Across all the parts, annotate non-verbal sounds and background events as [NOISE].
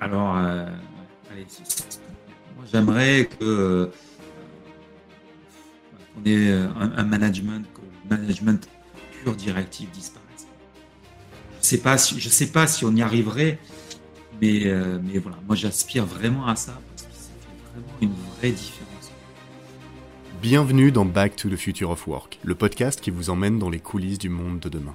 Alors, euh, moi j'aimerais que euh, qu'on ait un, un, management, que le management pur directif disparaisse. Je sais pas si, je sais pas si on y arriverait, mais, euh, mais voilà, moi j'aspire vraiment à ça parce que ça fait vraiment une vraie différence. Bienvenue dans Back to the Future of Work, le podcast qui vous emmène dans les coulisses du monde de demain.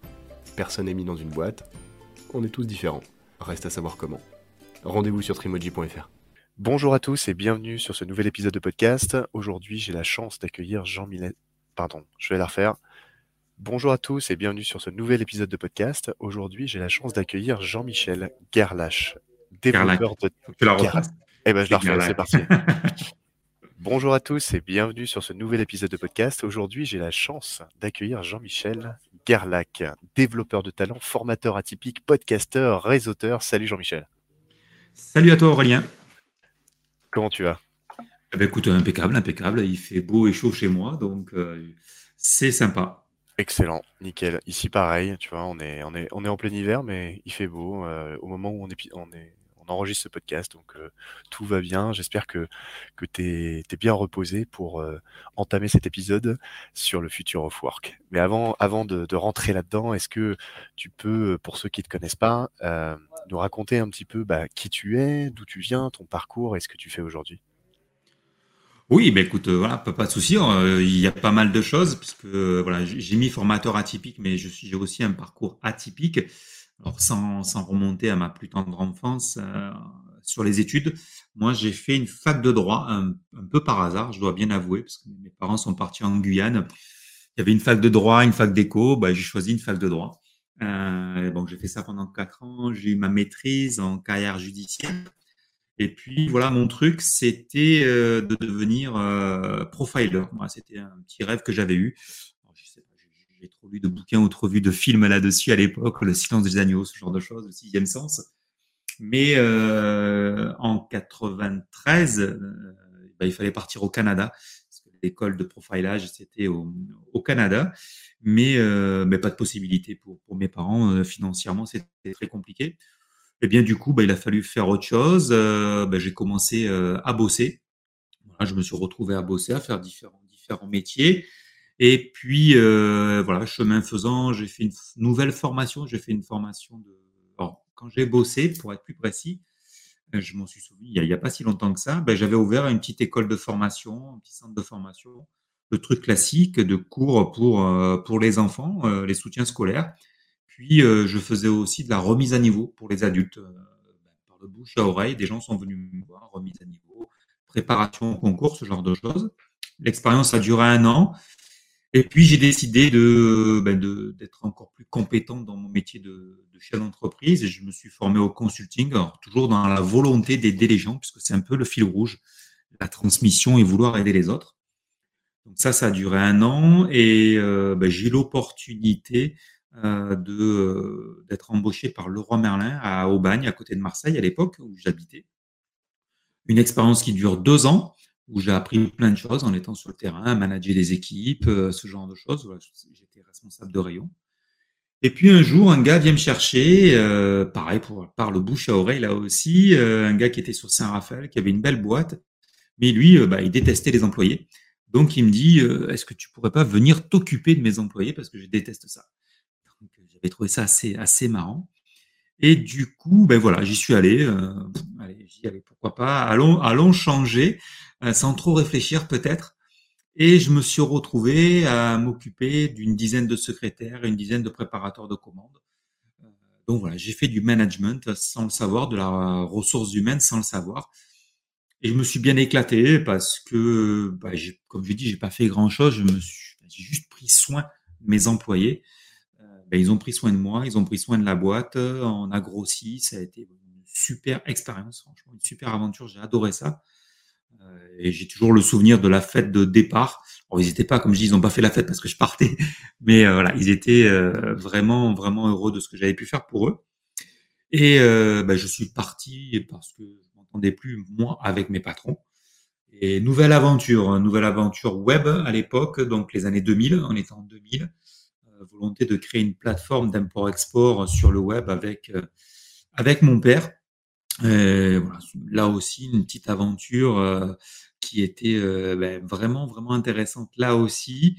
Personne n'est mis dans une boîte. On est tous différents. Reste à savoir comment. Rendez-vous sur trimoji.fr. Bonjour à tous et bienvenue sur ce nouvel épisode de podcast. Aujourd'hui, j'ai la chance d'accueillir Jean Millet. Pardon, je vais la refaire. Bonjour à tous et bienvenue sur ce nouvel épisode de podcast. Aujourd'hui, j'ai la chance d'accueillir Jean-Michel Gerlache, développeur de. Tu la refais Eh ben, je la refais, c'est parti. [LAUGHS] Bonjour à tous et bienvenue sur ce nouvel épisode de podcast. Aujourd'hui, j'ai la chance d'accueillir Jean-Michel Gerlach, développeur de talent, formateur atypique, podcasteur, réseauteur. Salut Jean-Michel. Salut à toi Aurélien. Comment tu vas? Eh ben, Écoute, impeccable, impeccable. Il fait beau et chaud chez moi, donc euh, c'est sympa. Excellent, nickel. Ici pareil, tu vois, on est, on est, on est en plein hiver, mais il fait beau. Euh, au moment où on est, on est on enregistre ce podcast, donc euh, tout va bien. J'espère que, que tu es, bien reposé pour euh, entamer cet épisode sur le futur of work. Mais avant, avant de, rentrer là-dedans, est-ce que tu peux, pour ceux qui ne te connaissent pas, euh, nous raconter un petit peu bah, qui tu es, d'où tu viens, ton parcours et ce que tu fais aujourd'hui? Oui, ben écoute, voilà, pas, de souci. Hein, il y a pas mal de choses puisque voilà, j'ai mis formateur atypique, mais j'ai aussi un parcours atypique. Sans, remonter à ma plus tendre enfance, euh, sur les études, moi j'ai fait une fac de droit un, peu par hasard, je dois bien avouer, parce que mes parents sont partis en Guyane. Il y avait une fac de droit, une fac d'éco, bah, j'ai choisi une fac de droit. Euh, bon, j'ai fait ça pendant quatre ans, j'ai eu ma maîtrise en carrière judiciaire. Et puis voilà, mon truc, c'était euh, de devenir euh, profiler. C'était un petit rêve que j'avais eu j'ai trop lu de bouquins ou trop vu de films là-dessus à l'époque, Le silence des agneaux, ce genre de choses, le sixième sens. Mais euh, en 93, euh, bah, il fallait partir au Canada, parce que l'école de profilage, c'était au, Canada, mais, euh, mais pas de possibilité pour, mes parents. Financièrement, c'était très compliqué. Et bien du coup, bah, il a fallu faire autre chose. Bah, j'ai commencé à bosser. Je me suis retrouvé à bosser, à faire différents, différents métiers. Et puis, euh, voilà, chemin faisant, j'ai fait une nouvelle formation. J'ai fait une formation de. Alors, quand j'ai bossé, pour être plus précis, je m'en suis souvenu il n'y a, pas si longtemps que ça, ben, j'avais ouvert une petite école de formation, un petit centre de formation, le truc classique de cours pour, pour les enfants, les soutiens scolaires. Puis, je faisais aussi de la remise à niveau pour les adultes. Par le bouche à oreille, des gens sont venus me voir, remise à niveau, préparation au concours, ce genre de choses. L'expérience a duré un an. Et puis, j'ai décidé ben, de, d'être encore plus compétent dans mon métier de, chef d'entreprise je me suis formé au consulting, toujours dans la volonté d'aider les gens, puisque c'est un peu le fil rouge, la transmission et vouloir aider les autres. Donc ça, ça a duré un an et euh, ben, j'ai eu l'opportunité euh, de euh, d'être embauché par Leroy Merlin à Aubagne, à côté de Marseille, à l'époque où j'habitais. Une expérience qui dure deux ans où j'ai appris plein de choses en étant sur le terrain, manager des équipes, euh, ce genre de choses. J'étais responsable de rayon. Et puis un jour, un gars vient me chercher, euh, pareil, pour, par le bouche à oreille là aussi, euh, un gars qui était sur Saint-Raphaël, qui avait une belle boîte, mais lui, bah, il détestait les employés. Donc il me dit, est-ce que tu pourrais pas venir t'occuper de mes employés parce que je déteste ça? j'avais trouvé ça assez assez marrant. Et du coup, ben voilà, j'y suis allé. allez, pourquoi pas. Allons, allons changer. Euh, sans trop réfléchir peut-être. Et je me suis retrouvé à m'occuper d'une dizaine de secrétaires une dizaine de préparateurs de commandes. Euh, donc voilà, j'ai fait du management sans le savoir, de la ressource humaine sans le savoir. Et je me suis bien éclaté parce que, bah, comme je dis, j'ai pas fait grand chose. Je me suis, j'ai juste pris soin de mes employés. Euh, ben, ils ont pris soin de moi, ils ont pris soin de la boîte. On a grossi. Ça a été une super expérience, franchement, une super aventure. J'ai adoré ça. Euh, et j'ai toujours le souvenir de la fête de départ. ils n'étaient pas, comme je dis, ils n'ont pas fait la fête parce que je partais, [LAUGHS] mais euh, voilà, ils étaient euh, vraiment, vraiment heureux de ce que j'avais pu faire pour eux. Et bah, je suis parti parce que je m'entendais plus moi avec mes patrons. Et nouvelle aventure, hein, nouvelle aventure web à l'époque, donc les années 2000, on était en 2000, volonté de créer une plateforme d'import-export sur le web avec avec mon père euh, voilà, là aussi, une petite aventure euh, qui était euh, ben, vraiment, vraiment intéressante. Là aussi,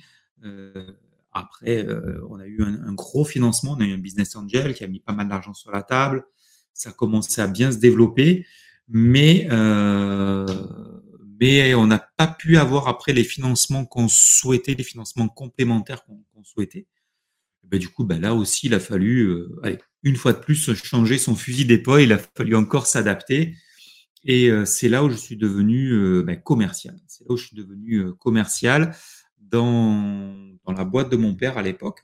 après, on a eu un, gros financement, on a eu un business angel qui a mis pas mal d'argent sur la table. Ça a commencé à bien se développer, mais mais on n'a pas pu avoir après les financements qu'on souhaitait, les financements complémentaires qu'on souhaitait. Ben, du coup, ben, là aussi, il a fallu, allez, une fois de plus, changer son fusil d'épaule. Il a fallu encore s'adapter. Et euh, c'est là où je suis devenu euh, ben, commercial. C'est là où je suis devenu euh, commercial dans, la boîte de mon père à l'époque.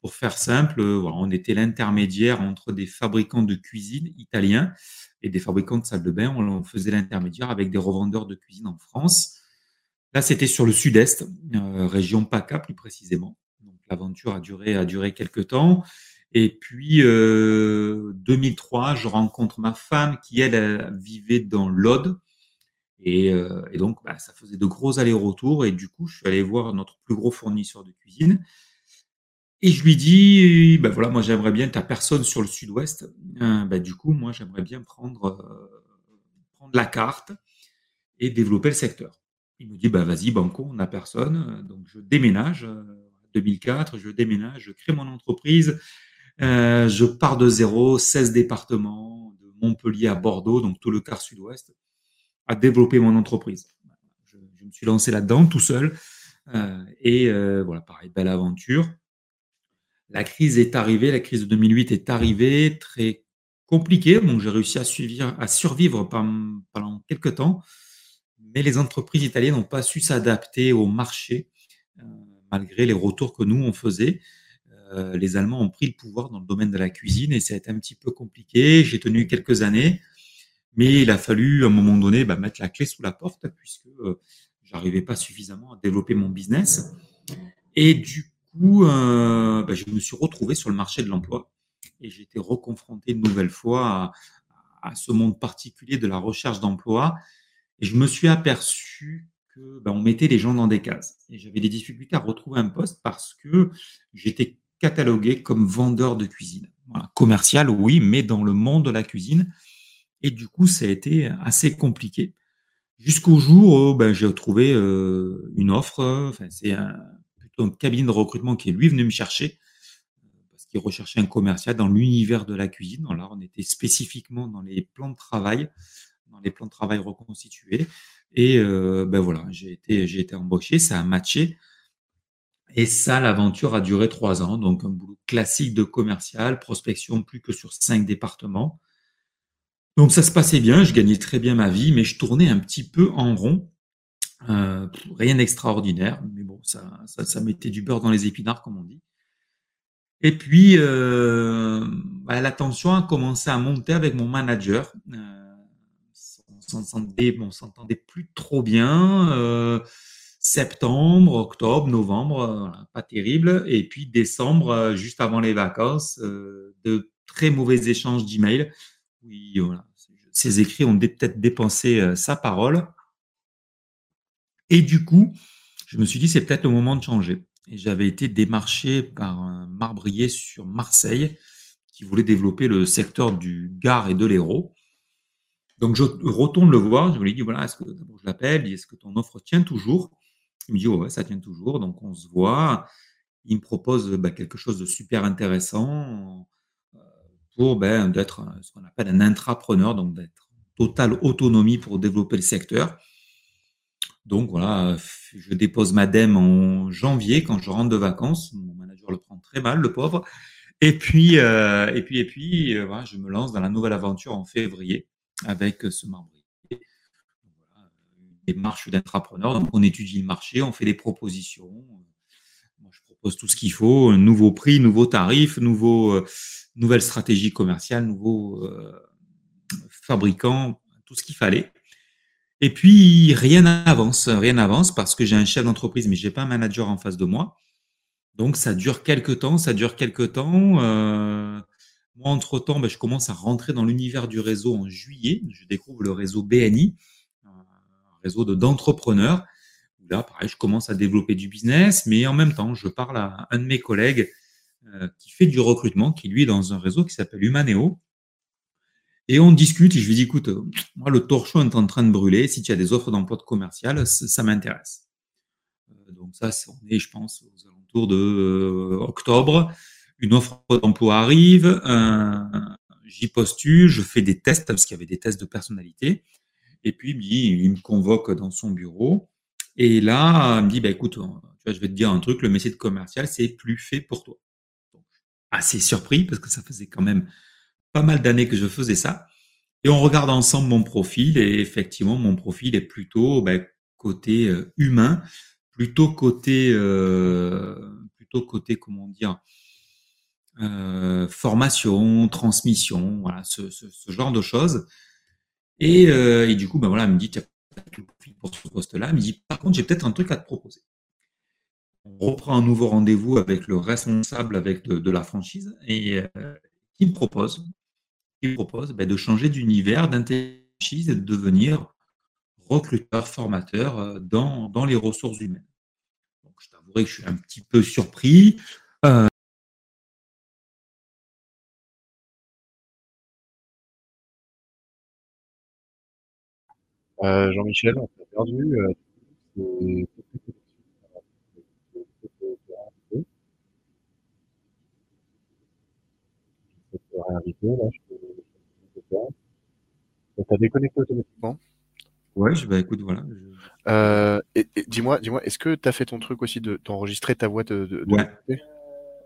Pour faire simple, on était l'intermédiaire entre des fabricants de cuisine italiens et des fabricants de salles de bain. On faisait l'intermédiaire avec des revendeurs de cuisine en France. Là, c'était sur le sud-est, région PACA plus précisément. L'aventure a duré, a duré quelques temps. Et puis, euh, 2003, je rencontre ma femme qui, elle, vivait dans l'Aude. Et, euh, donc, bah, ça faisait de gros allers-retours. Et du coup, je suis allé voir notre plus gros fournisseur de cuisine. Et je lui dis, bah voilà, moi j'aimerais bien, ta personne sur le sud-ouest. Euh, bah, du coup, moi j'aimerais bien prendre, euh, prendre la carte et développer le secteur. Il me dit, bah vas-y, banco, on n'a personne. Donc je déménage. 2004, je déménage, je crée mon entreprise, euh, je pars de zéro, 16 départements, de Montpellier à Bordeaux, donc tout le quart sud-ouest, à développer mon entreprise. Je, me suis lancé là-dedans tout seul. Euh, et euh, voilà, pareil, belle aventure. La crise est arrivée, la crise de 2008 est arrivée, très compliquée. Donc j'ai réussi à, survivre pendant quelques temps, mais les entreprises italiennes n'ont pas su s'adapter au marché, malgré les retours que nous, on faisait. Euh, les Allemands ont pris le pouvoir dans le domaine de la cuisine et ça a été un petit peu compliqué. J'ai tenu quelques années, mais il a fallu à un moment donné bah, mettre la clé sous la porte puisque euh, j'arrivais pas suffisamment à développer mon business. Et du coup, euh, bah, je me suis retrouvé sur le marché de l'emploi et j'ai été reconfronté une nouvelle fois à, ce monde particulier de la recherche d'emploi. Et je me suis aperçu que bah, on mettait les gens dans des cases. Et j'avais des difficultés à retrouver un poste parce que j'étais catalogué comme vendeur de cuisine. Commercial, oui, mais dans le monde de la cuisine. Et du coup, ça a été assez compliqué. Jusqu'au jour où ben, j'ai trouvé euh, une offre. C'est un, plutôt un cabinet de recrutement qui est lui venu me chercher parce qui recherchait un commercial dans l'univers de la cuisine. là, on était spécifiquement dans les plans de travail, dans les plans de travail reconstitués. Et ben voilà, j'ai été embauché, ça a matché. Et ça, l'aventure a duré trois ans. Donc, un boulot classique de commercial, prospection plus que sur cinq départements. Donc, ça se passait bien, je gagnais très bien ma vie, mais je tournais un petit peu en rond. Euh, rien d'extraordinaire, mais bon, ça, mettait du beurre dans les épinards, comme on dit. Et puis, euh, bah, la tension a commencé à monter avec mon manager. Euh, on s'entendait plus trop bien. Septembre, octobre, novembre, euh, pas terrible. Et puis décembre, euh, juste avant les vacances, euh, de très mauvais échanges d'emails. Oui, voilà. Ces écrits ont peut-être dépensé sa parole. Et du coup, je me suis dit, c'est peut-être le moment de changer. Et j'avais été démarché par un marbrier sur Marseille qui voulait développer le secteur du Gard et de l'Hérault. Donc je retourne le voir, je lui dis voilà, est-ce que je l'appelle, est-ce que ton offre tient toujours? Il me dit, ouais, ça tient toujours. Donc, on se voit. Il me propose bah, quelque chose de super intéressant euh, pour ben, d'être ce qu'on appelle un intrapreneur, donc d'être totale autonomie pour développer le secteur. Donc voilà, je dépose ma DEM en janvier quand je rentre de vacances. Mon manager le prend très mal, le pauvre. Et puis, euh, et puis, et puis, euh, voilà, je me lance dans la nouvelle aventure en février avec ce membre démarche d'entrepreneur. Donc, on étudie le marché, on fait des propositions. Je propose tout ce qu'il faut, un nouveau prix, nouveau tarif, nouveau, euh, nouvelle stratégie commerciale, nouveau euh, fabricant, tout ce qu'il fallait. Et puis, rien n'avance, rien n'avance parce que j'ai un chef d'entreprise, mais j'ai pas un manager en face de moi. Donc, ça dure quelques temps, ça dure quelques temps. Euh, moi, entre-temps, ben, je commence à rentrer dans l'univers du réseau en juillet. Je découvre le réseau BNI réseau d'entrepreneurs. Là, pareil, je commence à développer du business, mais en même temps, je parle à un de mes collègues euh, qui fait du recrutement, qui lui est dans un réseau qui s'appelle Humaneo. Et on discute et je lui dis, écoute, moi, le torchon est en train de brûler. Si tu as des offres d'emploi de commercial, ça, m'intéresse. Euh, donc ça, on est, je pense, aux alentours de euh, octobre. Une offre d'emploi arrive, j'y postule, je fais des tests parce qu'il y avait des tests de personnalité. Et puis, il me convoque dans son bureau. Et là, il me dit, bah, écoute, euh, je vais te dire un truc, le métier de commercial, c'est plus fait pour toi. Assez surpris parce que ça faisait quand même pas mal d'années que je faisais ça. Et on regarde ensemble mon profil et effectivement, mon profil est plutôt bah, côté euh, humain, plutôt côté, euh, plutôt côté, comment dire, formation, transmission, voilà, ce, ce genre de choses. Euh, et, du coup, ben voilà, elle me dit, tu as le profil pour ce poste-là. Elle me dit, par contre, j'ai peut-être un truc à te proposer. On reprend un nouveau rendez-vous avec le responsable avec de, la franchise et euh, qui me propose, qui propose ben, de changer d'univers, d'intelligence et de devenir recruteur, formateur euh, dans, dans les ressources humaines. Je t'avouerai que je suis un petit peu surpris. Euh, Jean-Michel, on t'a perdu. Euh, T'as déconnecté automatiquement Ouais, je, bah écoute, voilà. Euh, et, dis-moi, dis-moi, est-ce que tu as fait ton truc aussi de t'enregistrer ta voix de, de, ouais.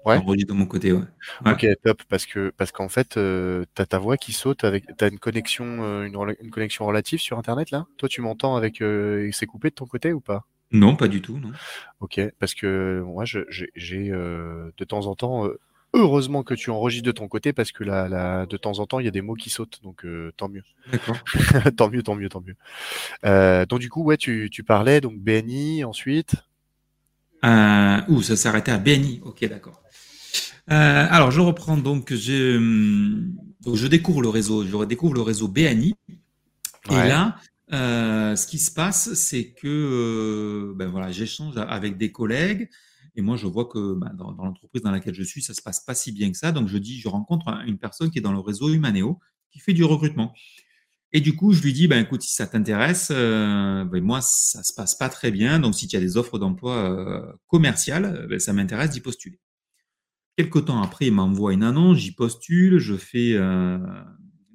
Ouais. de mon côté, ouais. Ok, top, parce que parce qu'en fait, euh, tu as ta voix qui saute avec, t'as une connexion, euh, une, une, connexion relative sur Internet là? Toi, tu m'entends avec, euh, c'est coupé de ton côté ou pas? Non, pas du tout, non. Ok, parce que moi, j'ai euh, de temps en temps, heureusement que tu enregistres de ton côté, parce que là, là de temps en temps, il y a des mots qui sautent, donc tant mieux. D'accord. [LAUGHS] tant mieux, tant mieux, tant mieux. donc du coup, ouais, tu, tu parlais donc BNI ensuite? Euh, ouh, ça s'arrêtait à BNI. Ok, d'accord. Euh, alors, je reprends donc, je, donc, je découvre le réseau, je redécouvre le réseau BNI. Et là, euh, ce qui se passe, c'est que euh, ben voilà, j'échange avec des collègues et moi, je vois que ben, dans, dans l'entreprise dans laquelle je suis, ça se passe pas si bien que ça. Donc, je dis, je rencontre une personne qui est dans le réseau Humaneo qui fait du recrutement. Et du coup, je lui dis, ben écoute, si ça t'intéresse, euh, ben, moi, ça se passe pas très bien. Donc, si tu as des offres d'emploi euh, commerciales, ben, ça m'intéresse d'y postuler. Quelque temps après, il m'envoie une annonce, j'y postule, je fais euh,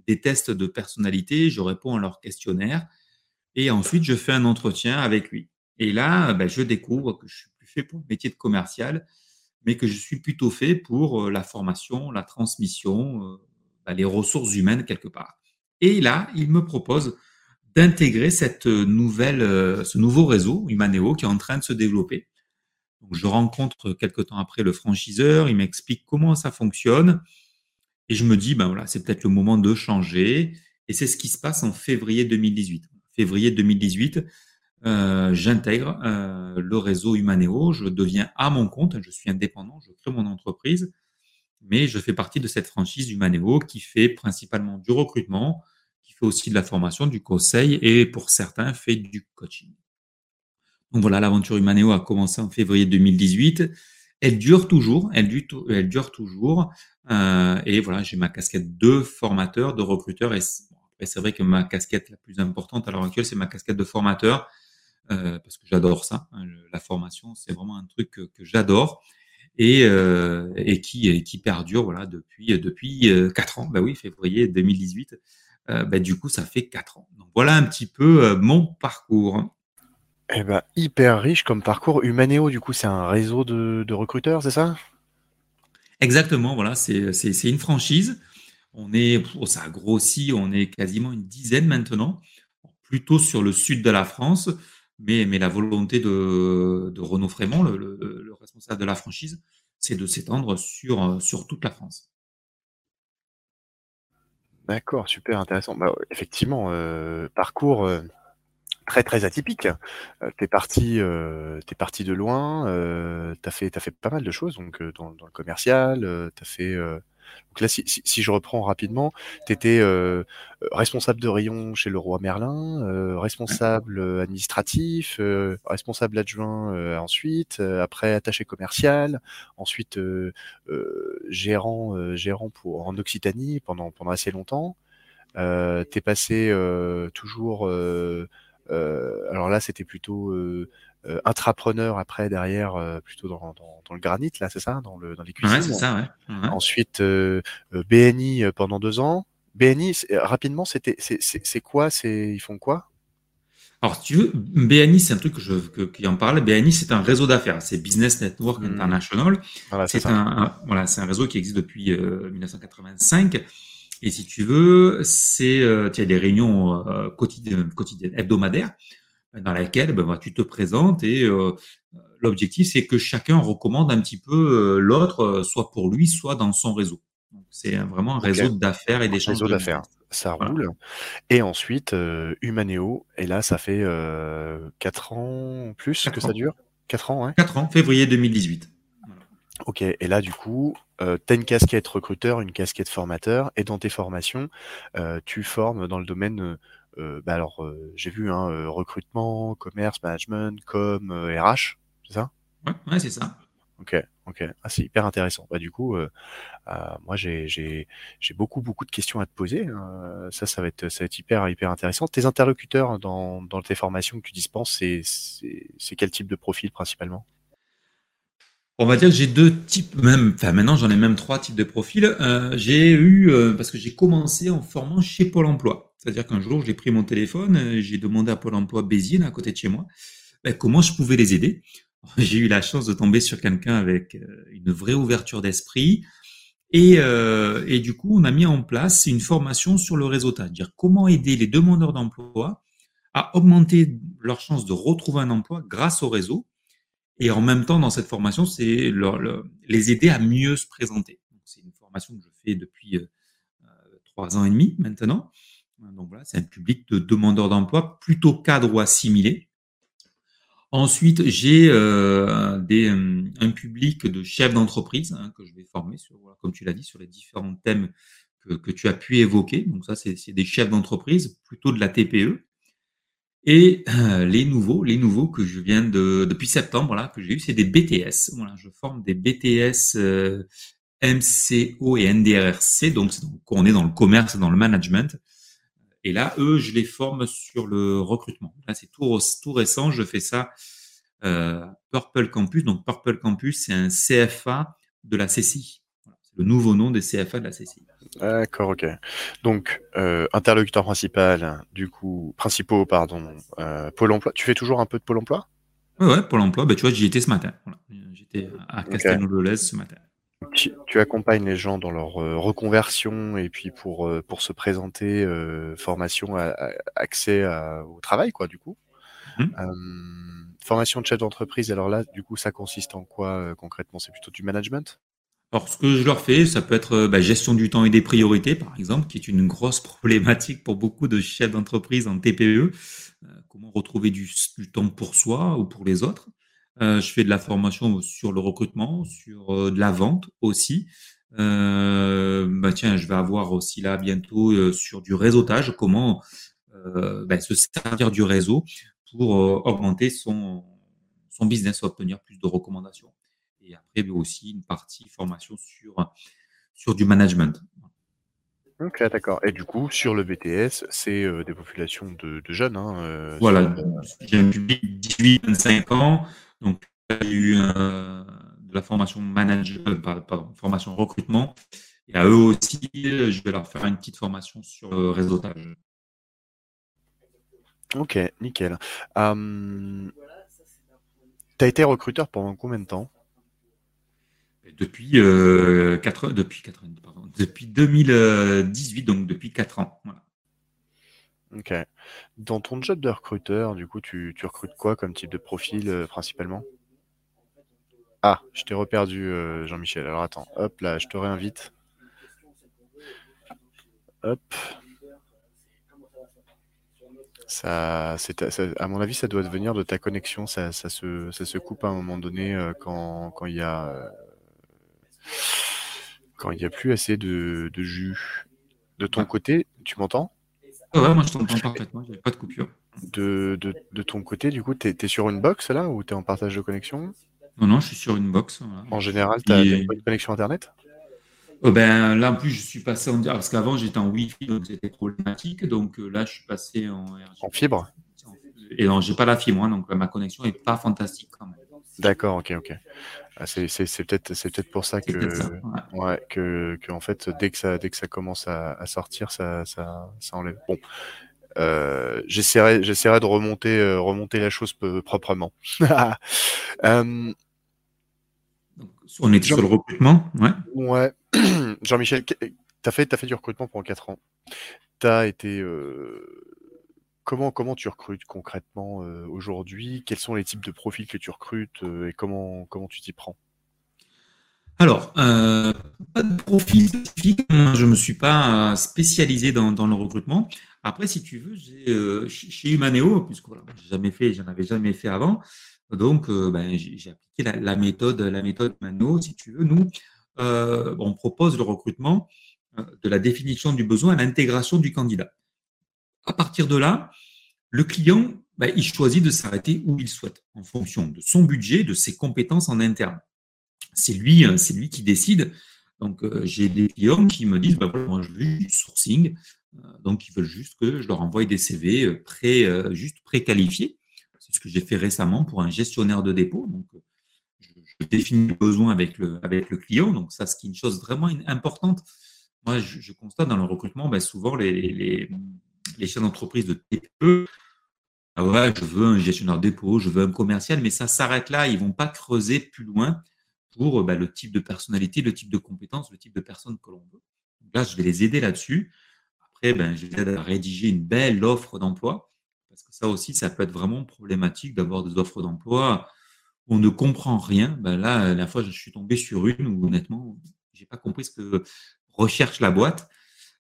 des tests de personnalité, je réponds à leur questionnaire et ensuite je fais un entretien avec lui. Et là, ben, je découvre que je suis plus fait pour le métier de commercial, mais que je suis plutôt fait pour euh, la formation, la transmission, euh, ben, les ressources humaines quelque part. Et là, il me propose d'intégrer ce nouveau réseau Humaneo qui est en train de se développer je rencontre quelques temps après le franchiseur, il m'explique comment ça fonctionne. Et je me dis, ben voilà, c'est peut-être le moment de changer. Et c'est ce qui se passe en février 2018. Février 2018, euh, j'intègre euh, le réseau Humaneo, je deviens à mon compte, je suis indépendant, je crée mon entreprise, mais je fais partie de cette franchise Humaneo qui fait principalement du recrutement, qui fait aussi de la formation, du conseil et pour certains fait du coaching. Donc voilà, l'aventure Humaneo a commencé en février 2018. Elle dure toujours, elle dure, toujours. Euh, et voilà, j'ai ma casquette de formateur, de recruteur. Et c'est vrai que ma casquette la plus importante à l'heure actuelle, c'est ma casquette de formateur, euh, parce que j'adore ça. Hein, la formation, c'est vraiment un truc que, j'adore et, euh, et qui, perdure voilà depuis depuis quatre ans. Bah oui, février 2018. Bah, du coup, ça fait quatre ans. Donc voilà un petit peu mon parcours. Eh ben, hyper riche comme parcours. Humaneo, du coup, c'est un réseau de, recruteurs, c'est ça? Exactement, voilà, c'est une franchise. On est, oh, ça a grossi, on est quasiment une dizaine maintenant, plutôt sur le sud de la France, mais, mais la volonté de, de Renaud Frémont, le, responsable de la franchise, c'est de s'étendre sur, sur toute la France. D'accord, super intéressant. Bah, effectivement, euh, parcours. Euh, très très atypique. Euh, t'es parti, euh, t'es parti de loin. Euh, t'as fait, t'as fait pas mal de choses donc dans, le commercial. T'as fait. donc là, si, si, je reprends rapidement, t'étais responsable de rayon chez le roi Merlin, responsable administratif, responsable adjoint ensuite, après attaché commercial, ensuite gérant, gérant pour en Occitanie pendant pendant assez longtemps. Euh, t'es passé toujours alors là, c'était plutôt euh, euh, intrapreneur après derrière, plutôt dans, dans, le granit, là, c'est ça, dans, le, dans les cuisines. Ouais, c'est ça, ouais. Ensuite, BNI pendant deux ans. BNI, rapidement, c'était, c'est quoi, c'est, ils font quoi? Alors, si tu veux, BNI, c'est un truc que je, que, qui en parle. BNI, c'est un réseau d'affaires. C'est Business Network mmh. International. Voilà, c'est un, voilà, c'est un réseau qui existe depuis 1985 et si tu veux, c'est euh, tu as des réunions euh, quotidiennes, quotidiennes, hebdomadaires, dans lesquelles ben, tu te présentes et euh, l'objectif c'est que chacun recommande un petit peu l'autre, soit pour lui, soit dans son réseau. C'est vraiment un réseau d'affaires et d'échanges. Réseau d'affaires, ça roule. Et ensuite, Humaneo, et là ça fait euh, 4 ans plus que ça dure? 4 ans, ouais 4 ans, février 2018. Ok, et là du coup, euh, tu as une casquette recruteur, une casquette formateur, et dans tes formations, euh, tu formes dans le domaine, euh, bah alors euh, j'ai vu hein, recrutement, commerce, management, com, RH, c'est ça? Ouais, ouais c'est ça. Ok, ok, ah, c'est hyper intéressant. Bah du coup, moi j'ai beaucoup beaucoup de questions à te poser. Hein. Ça, ça va être ça va être hyper hyper intéressant. Tes interlocuteurs dans dans tes formations que tu dispenses, c'est quel type de profil principalement? On va dire que j'ai deux types, même, enfin maintenant j'en ai même trois types de profils. Euh, j'ai eu, euh, parce que j'ai commencé en formant chez Pôle Emploi. C'est-à-dire qu'un jour j'ai pris mon téléphone, euh, j'ai demandé à Pôle Emploi Béziers, à côté de chez moi, ben, comment je pouvais les aider. [LAUGHS] J'ai eu la chance de tomber sur quelqu'un avec une vraie ouverture d'esprit. Et, et du coup, on a mis en place une formation sur le réseautage, dire comment aider les demandeurs d'emploi à augmenter leurs chances de retrouver un emploi grâce au réseau et en même temps, dans cette formation, c'est les aider à mieux se présenter. C'est une formation que je fais depuis euh, trois ans et demi maintenant. Donc voilà, c'est un public de demandeurs d'emploi plutôt cadre ou assimilé. Ensuite, j'ai euh, euh, un public de chefs d'entreprise hein, que je vais former sur, comme tu l'as dit, sur les différents thèmes que tu as pu évoquer. Donc ça, c'est des chefs d'entreprise, plutôt de la TPE. Et euh, les nouveaux, les nouveaux que je viens de depuis septembre là que j'ai eu, c'est des BTS. Voilà, je forme des BTS euh, MCO et NDRRC, donc, donc on est dans le commerce, dans le management. Et là, eux, je les forme sur le recrutement. Là, c'est tout, tout récent. Je fais ça euh, Purple Campus. Donc Purple Campus, c'est un CFA de la CCI. le nouveau nom des CFA de la CCI. D'accord, ok. Donc, euh, interlocuteur principal, du coup, principaux, pardon, euh, Pôle emploi. Tu fais toujours un peu de Pôle emploi? Ouais, ouais, Pôle emploi, bah, tu vois, j'y étais ce matin. J'étais à Castelnau-de-Lez ce matin. Tu, tu, accompagnes les gens dans leur euh, reconversion et puis pour, euh, pour se présenter, euh, formation, à, à, accès à, au travail, quoi, du coup. Mmh. formation de chef d'entreprise, alors là, du coup, ça consiste en quoi concrètement? C'est plutôt du management? Alors, ce que je leur fais, ça peut être bah, gestion du temps et des priorités, par exemple, qui est une grosse [LAUGHS] problématique pour beaucoup de chefs d'entreprise en TPE. Euh, comment retrouver du, temps pour soi ou pour les autres. Euh, je fais de la formation sur le recrutement, sur euh, de la vente aussi. Euh, bah, tiens, je vais avoir aussi là bientôt euh, sur du réseautage, comment bah, se servir du réseau pour augmenter son, son business, obtenir plus de recommandations et après aussi une partie formation sur, sur du management. Ok, d'accord. Et du coup, sur le BTS, c'est euh, des populations de, de jeunes. Hein, euh, voilà, j'ai un public 18-25 ans, donc il y a eu euh, de la formation management, pardon, formation recrutement. Et à eux aussi, je vais leur faire une petite formation sur le réseautage. Ok, nickel. Um, tu as été recruteur pendant combien de temps? Depuis, euh, 4, depuis, 4, pardon, depuis 2018, donc depuis 4 ans. Ok. Dans ton job de recruteur, du coup, tu, recrutes quoi comme type de profil euh, principalement? Ah, je t'ai reperdu, euh, Jean-Michel. Alors attends, hop là, je te réinvite. Hop. Ça, à mon avis, ça doit venir de ta connexion. Ça, ça, se, ça se coupe à un moment donné euh, quand, quand il y a euh, quand il n'y a plus assez de, de, jus. De ton côté, tu m'entends? Ouais, moi je t'entends parfaitement, il pas de coupure. De, de, de, ton côté, du coup, tu es, es, sur une box là ou tu es en partage de connexion? Non, non, je suis sur une box. Voilà. En général, tu as, Et... une connexion internet? Oh ben, Là, en plus, je suis passé en. Parce qu'avant, j'étais en Wi-Fi, donc c'était problématique. Donc euh, là, je suis passé en. En fibre? Et non, j'ai pas la fibre, hein, donc ma connexion n'est pas fantastique quand même. D'accord, ok, ok. Ah, c'est peut-être c'est peut-être pour ça que ça, ouais. ouais. que, que en fait dès que ça dès que ça commence à, à sortir ça, ça ça enlève. Bon, euh, j'essaierai j'essaierai de remonter euh, remonter la chose peu, proprement. [LAUGHS] euh, on est sur le recrutement, ouais. Ouais. [CLEARS THROAT] Jean-Michel, t'as fait t'as fait du recrutement pendant quatre ans. T'as été euh, Comment, comment tu recrutes concrètement euh, aujourd'hui? Quels sont les types de profils que tu recrutes euh, et comment, comment tu t'y prends? Alors, euh, pas de profil spécifique. Je ne me suis pas spécialisé dans, le recrutement. Après, si tu veux, j'ai, chez Humaneo, puisque voilà, j'ai jamais fait, j'en avais jamais fait avant, donc ben, j'ai appliqué la, la, méthode, la méthode Humaneo. Si tu veux, nous, on propose le recrutement de la définition du besoin à l'intégration du candidat. À partir de là, le client, bah, il choisit de s'arrêter où il souhaite, en fonction de son budget, de ses compétences en interne. C'est lui, euh, c'est lui qui décide. Donc, euh, j'ai des clients qui me disent, bah, voilà, moi, je veux du sourcing. Euh, donc, ils veulent juste que je leur envoie des CV pré, euh, juste préqualifiés. C'est ce que j'ai fait récemment pour un gestionnaire de dépôt. Donc, je, définis le besoin avec le, avec le client. Donc, ça, c'est une chose vraiment importante. Moi, je, constate dans le recrutement, bah, souvent, les, les chefs d'entreprise de TPE, ah ouais, je veux un gestionnaire dépôt, je veux un commercial, mais ça s'arrête là. Ils vont pas creuser plus loin pour bah, le type de personnalité, le type de compétence, le type de personne que l'on veut. Là, je vais les aider là-dessus. Après, ben, je les aide à rédiger une belle offre d'emploi, parce que ça aussi, ça peut être vraiment problématique d'avoir des offres d'emploi où on ne comprend rien. Ben là, la fois, je suis tombé sur une où honnêtement, j'ai pas compris ce que recherche la boîte.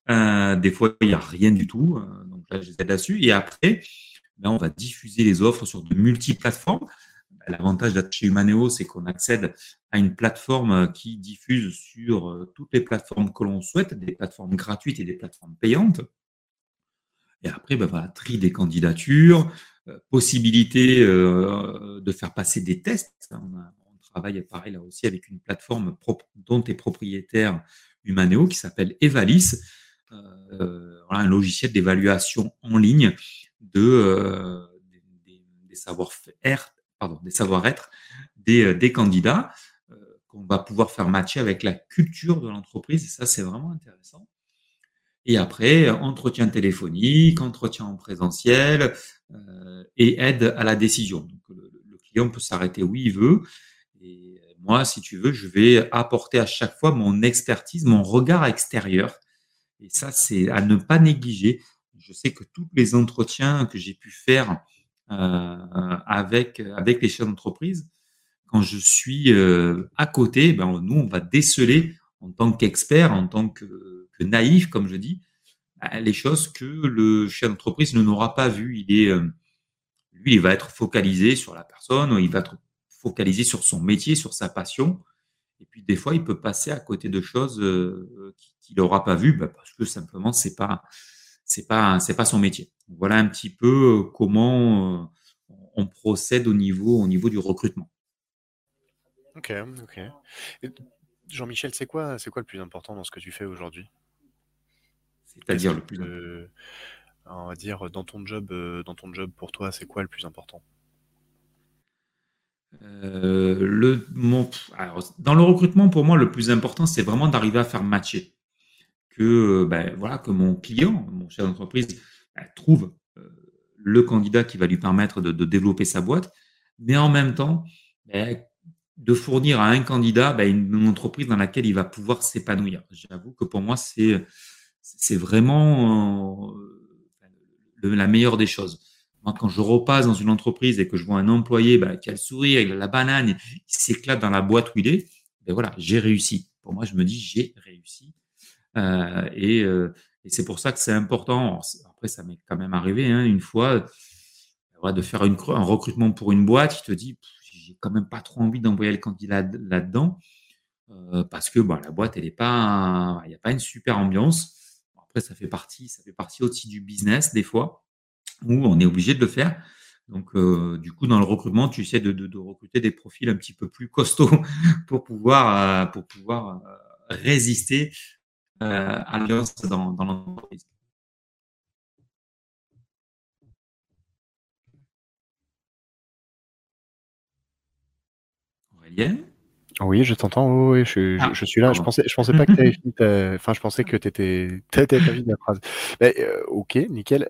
Euh, des fois, il n'y a rien du tout. Euh, donc là, j'essaie là-dessus. Et après, ben, on va diffuser les offres sur de multi-plateformes. Ben, l'avantage d'être chez Humaneo, c'est qu'on accède à une plateforme qui diffuse sur euh, toutes les plateformes que l'on souhaite, des plateformes gratuites et des plateformes payantes. Et après, ben voilà, tri des candidatures, possibilité de faire passer des tests. On, on, travaille pareil là aussi avec une plateforme dont est propriétaire Humaneo qui s'appelle Evalis, euh, voilà, un logiciel d'évaluation en ligne de, euh, des, des savoir-faire, pardon, des savoir-être des, des, candidats. qu'on va pouvoir faire matcher avec la culture de l'entreprise. Et ça, c'est vraiment intéressant. Et après, entretien téléphonique, entretien en présentiel euh, et aide à la décision. Donc, le, le client peut s'arrêter où il veut. Et moi, si tu veux, je vais apporter à chaque fois mon expertise, mon regard extérieur. Et ça, c'est à ne pas négliger. Je sais que tous les entretiens que j'ai pu faire euh, avec, les chefs d'entreprise, quand je suis euh, à côté, ben, nous, on va déceler en tant qu'expert, en tant que, naïf, comme je dis, ben, les choses que le chef d'entreprise ne n'aura pas vues. Il euh, lui, il va être focalisé sur la personne, il va être focalisé sur son métier, sur sa passion. Et puis des fois, il peut passer à côté de choses euh, qu'il n'aura pas vues, ben, parce que simplement, c'est pas, c'est pas, c'est pas son métier. Voilà un petit peu euh, comment euh, on procède au niveau, au niveau du recrutement. Ok, ok. Jean-Michel, c'est quoi, c'est quoi le plus important dans ce que tu fais aujourd'hui? C'est-à-dire le plus on va dire dans ton job, dans ton job pour toi, c'est quoi le plus important? Euh, dans le recrutement, pour moi, le plus important, c'est vraiment d'arriver à faire matcher. Que, ben, voilà, que mon client, mon chef d'entreprise, ben, trouve euh, le candidat qui va lui permettre de, développer sa boîte, mais en même temps, ben, de fournir à un candidat une, entreprise dans laquelle il va pouvoir s'épanouir. J'avoue que pour moi, c'est, vraiment euh, la meilleure des choses. Moi, quand je repasse dans une entreprise et que je vois un employé bah, qui a le sourire, il a la banane, il s'éclate dans la boîte où il est, ben voilà, j'ai réussi. Pour moi, je me dis, j'ai réussi. Euh, et, euh, et c'est pour ça que c'est important. après, ça m'est quand même arrivé hein, une fois de faire un recrutement pour une boîte. Je te dis, j'ai quand même pas trop envie d'envoyer le candidat là-dedans euh, parce que bon, la boîte, elle est pas, il n'y a pas une super ambiance. Après, ça fait partie, ça fait partie aussi du business des fois où on est obligé de le faire. Donc, euh, du coup, dans le recrutement, tu essaies de, de, de, recruter des profils un petit peu plus costauds [LAUGHS] pour pouvoir, euh, pour pouvoir euh, résister à l'alliance dans, dans l'entreprise. Aurélien? Oui, je t'entends. Oui, je, ah, je, suis là. Je pensais, je pensais pas que tu avais [LAUGHS] fini. Enfin, je pensais que tu étais, la phrase. Mais, ok, nickel.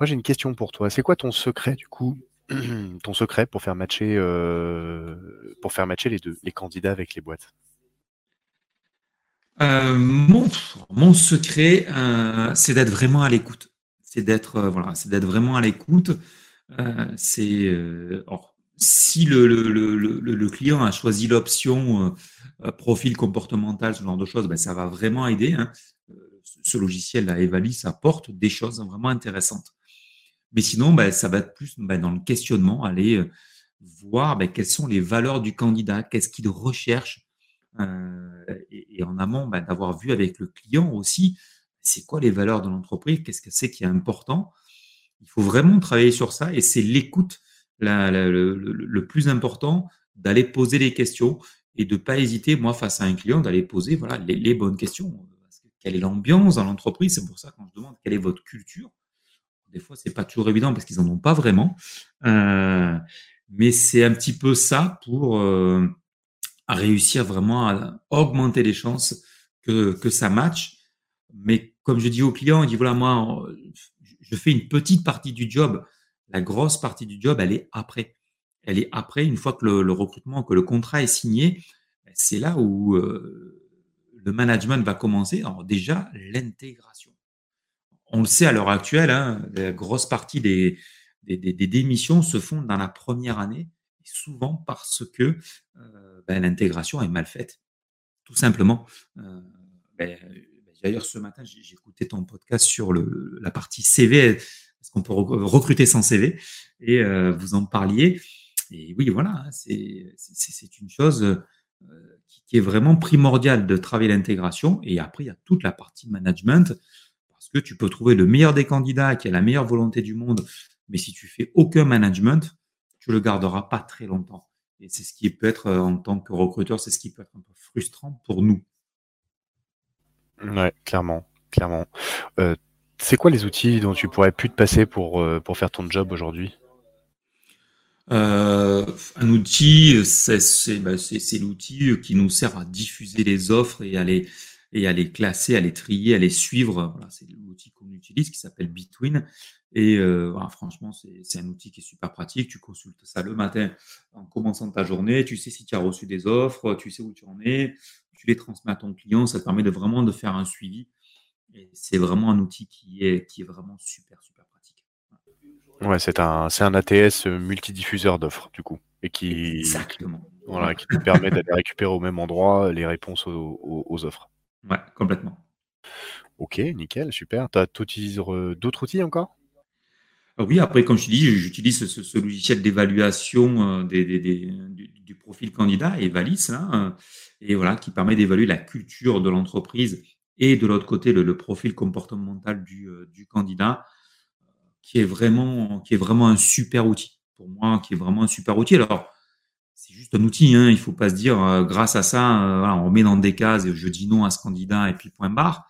Moi, j'ai une question pour toi. C'est quoi ton secret, du coup, [CLEARS THROAT] ton secret pour faire matcher, euh, pour faire matcher les deux, les candidats avec les boîtes? Euh, mon, secret, euh, c'est d'être vraiment à l'écoute. C'est d'être, voilà, c'est d'être vraiment à l'écoute. c'est, si le, client a choisi l'option profil comportemental, ce genre de choses, ben, ça va vraiment aider. Hein. Ce logiciel, la Evali, ça apporte des choses vraiment intéressantes. Mais sinon, ben, ça va être plus ben, dans le questionnement, aller euh, voir ben, quelles sont les valeurs du candidat, qu'est-ce qu'il recherche, euh, et, en amont, ben, d'avoir vu avec le client aussi, c'est quoi les valeurs de l'entreprise, qu'est-ce que c'est qui est important. Il faut vraiment travailler sur ça, et c'est l'écoute le, le, plus important, d'aller poser les questions et de pas hésiter, moi, face à un client, d'aller poser voilà les, les bonnes questions. Quelle est l'ambiance dans l'entreprise C'est pour ça quand je demande quelle est votre culture des fois, c'est pas toujours évident parce qu'ils en ont pas vraiment. Euh, mais c'est un petit peu ça pour euh, réussir vraiment à augmenter les chances que, que ça matche. Mais comme je dis aux clients, je dis voilà, moi, je fais une petite partie du job. La grosse partie du job, elle est après. Elle est après, une fois que le, le recrutement, que le contrat est signé, c'est là où euh, le management va commencer. Alors déjà, l'intégration on le sait à l'heure actuelle, hein, la grosse partie des, démissions se font dans la première année, souvent parce que euh, ben, l'intégration est mal faite, tout simplement. Euh, ben, D'ailleurs, ce matin, j'ai écouté ton podcast sur la partie CV, est-ce qu'on peut recruter sans CV, et euh, vous en parliez. Et oui, voilà, hein, c'est une chose qui, qui, est vraiment primordiale de travailler l'intégration. Et après, il y a toute la partie management que tu peux trouver le meilleur des candidats qui a la meilleure volonté du monde, mais si tu fais aucun management, tu le garderas pas très longtemps. Et c'est ce qui peut être, euh, en tant que recruteur, c'est ce qui peut être un peu frustrant pour nous. Ouais, clairement, clairement. Euh, c'est quoi les outils dont tu pourrais plus te passer pour, euh, pour faire ton job aujourd'hui? Euh, un outil, bah, c'est l'outil qui nous sert à diffuser les offres et à les, et à les classer, à les trier, à les suivre. Voilà, c'est l'outil qu'on utilise qui s'appelle Bitwin. Et euh, voilà, franchement, c'est un outil qui est super pratique. Tu consultes ça le matin en commençant ta journée. Tu sais si tu as reçu des offres, tu sais où tu en es, tu les transmets à ton client. Ça te permet de vraiment de faire un suivi. Et c'est vraiment un outil qui est, qui est vraiment super, super Ouais, c'est un, un ATS multidiffuseur d'offres, du coup. Et qui, Exactement. voilà, qui te permet d'aller récupérer au même endroit les réponses aux, offres. Ouais, complètement. Ok, nickel, super. Tu utilises euh, d'autres outils encore? Ah Oui, après, comme je te dis, j'utilise ce, logiciel d'évaluation euh, des, du, profil candidat, Evalis, là, et voilà, qui permet d'évaluer la culture de l'entreprise et de l'autre côté, le, profil comportemental du, du candidat qui est vraiment, qui est vraiment un super outil pour moi, qui est vraiment un super outil. Alors, c'est juste un outil, hein, il faut pas se dire euh, grâce à ça, euh, on met dans des cases et je dis non à ce candidat et puis point barre.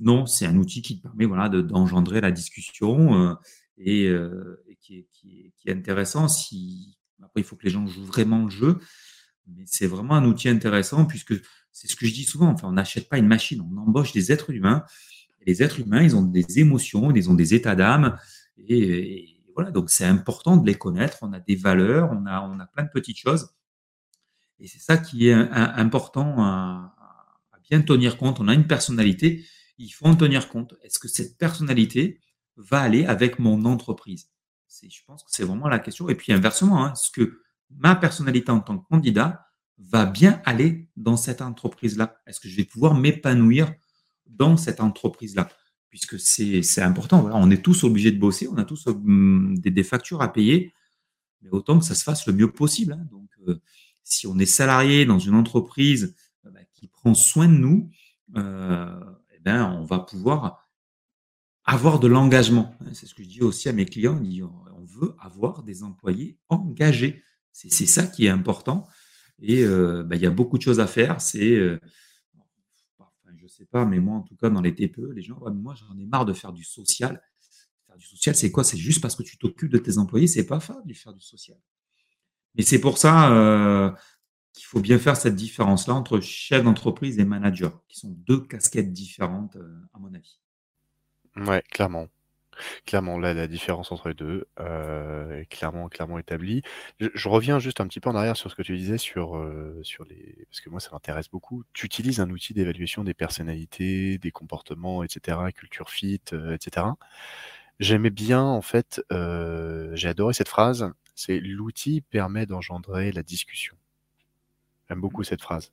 Non, c'est un outil qui permet voilà d'engendrer la discussion euh, et, et qui, est, intéressant. Après il faut que les gens jouent vraiment le jeu, mais c'est vraiment un outil intéressant puisque c'est ce que je dis souvent. Enfin, on n'achète pas une machine, on embauche des êtres humains. Et les êtres humains, ils ont des émotions, ils ont des états d'âme, et, donc c'est important de les connaître. On a des valeurs, on a, on a plein de petites choses. Et c'est ça qui est important à, bien tenir compte. On a une personnalité, il faut en tenir compte. Est-ce que cette personnalité va aller avec mon entreprise? Je pense que c'est vraiment la question. Et puis inversement, hein, est-ce que ma personnalité en tant que candidat va bien aller dans cette entreprise-là? Est-ce que je vais pouvoir m'épanouir dans cette entreprise-là? Puisque c'est important. On est tous obligés de bosser, on a tous hum, des, factures à payer, mais autant que ça se fasse le mieux possible. Hein. Donc, euh, si on est salarié dans une entreprise euh, bah, qui prend soin de nous, euh, eh ben, on va pouvoir avoir de l'engagement. Hein. C'est ce que je dis aussi à mes clients. On veut avoir des employés engagés. C'est ça qui est important. Et bah, il y a beaucoup de choses à faire. Pas, mais moi, en tout cas, dans les TPE, les gens, moi, j'en ai marre de faire du social. Faire du social, c'est quoi? C'est juste parce que tu t'occupes de tes employés, c'est pas fun de faire du social. Mais c'est pour ça euh, qu'il faut bien faire cette différence-là entre chef d'entreprise et manager, qui sont deux casquettes différentes, euh, à mon avis. Ouais, clairement. Clairement, là, la différence entre les deux euh, est clairement, clairement établie. Je, reviens juste un petit peu en arrière sur ce que tu disais sur, euh, sur les... Parce que moi, ça m'intéresse beaucoup. Tu utilises un outil d'évaluation des personnalités, des comportements, etc., culture fit, euh, etc. J'aimais bien, en fait, j'ai adoré cette phrase, c'est l'outil permet d'engendrer la discussion. Beaucoup cette phrase.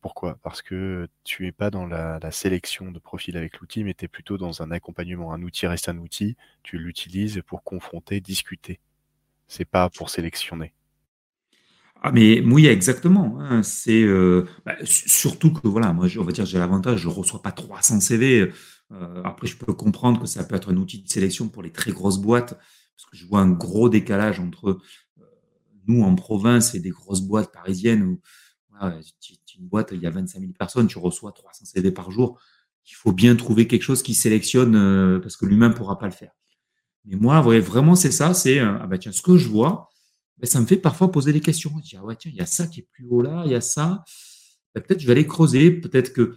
Pourquoi? Parce que tu es pas dans la, sélection de profils avec l'outil, mais tu es plutôt dans un accompagnement. Un outil reste un outil, tu l'utilises pour confronter, discuter. C'est pas pour sélectionner. Ah mais oui exactement. Hein. C'est euh, bah, surtout que voilà, moi on va dire j'ai l'avantage, je reçois pas 300 CV. Euh, après je peux comprendre que ça peut être un outil de sélection pour les très grosses boîtes parce que je vois un gros décalage entre euh, nous en province et des grosses boîtes parisiennes une boîte, il y a 25 000 personnes, tu reçois 300 CD par jour. Il faut bien trouver quelque chose qui sélectionne euh, parce que l'humain ne pourra pas le faire. Mais moi, vraiment, c'est ça, c'est, euh, ah bah ce que je vois, ben, ça me fait parfois poser des questions. Je dis, ah ouais, tiens, il y a ça qui est plus haut là, il y a ça. Ben, peut-être je vais aller creuser, peut-être que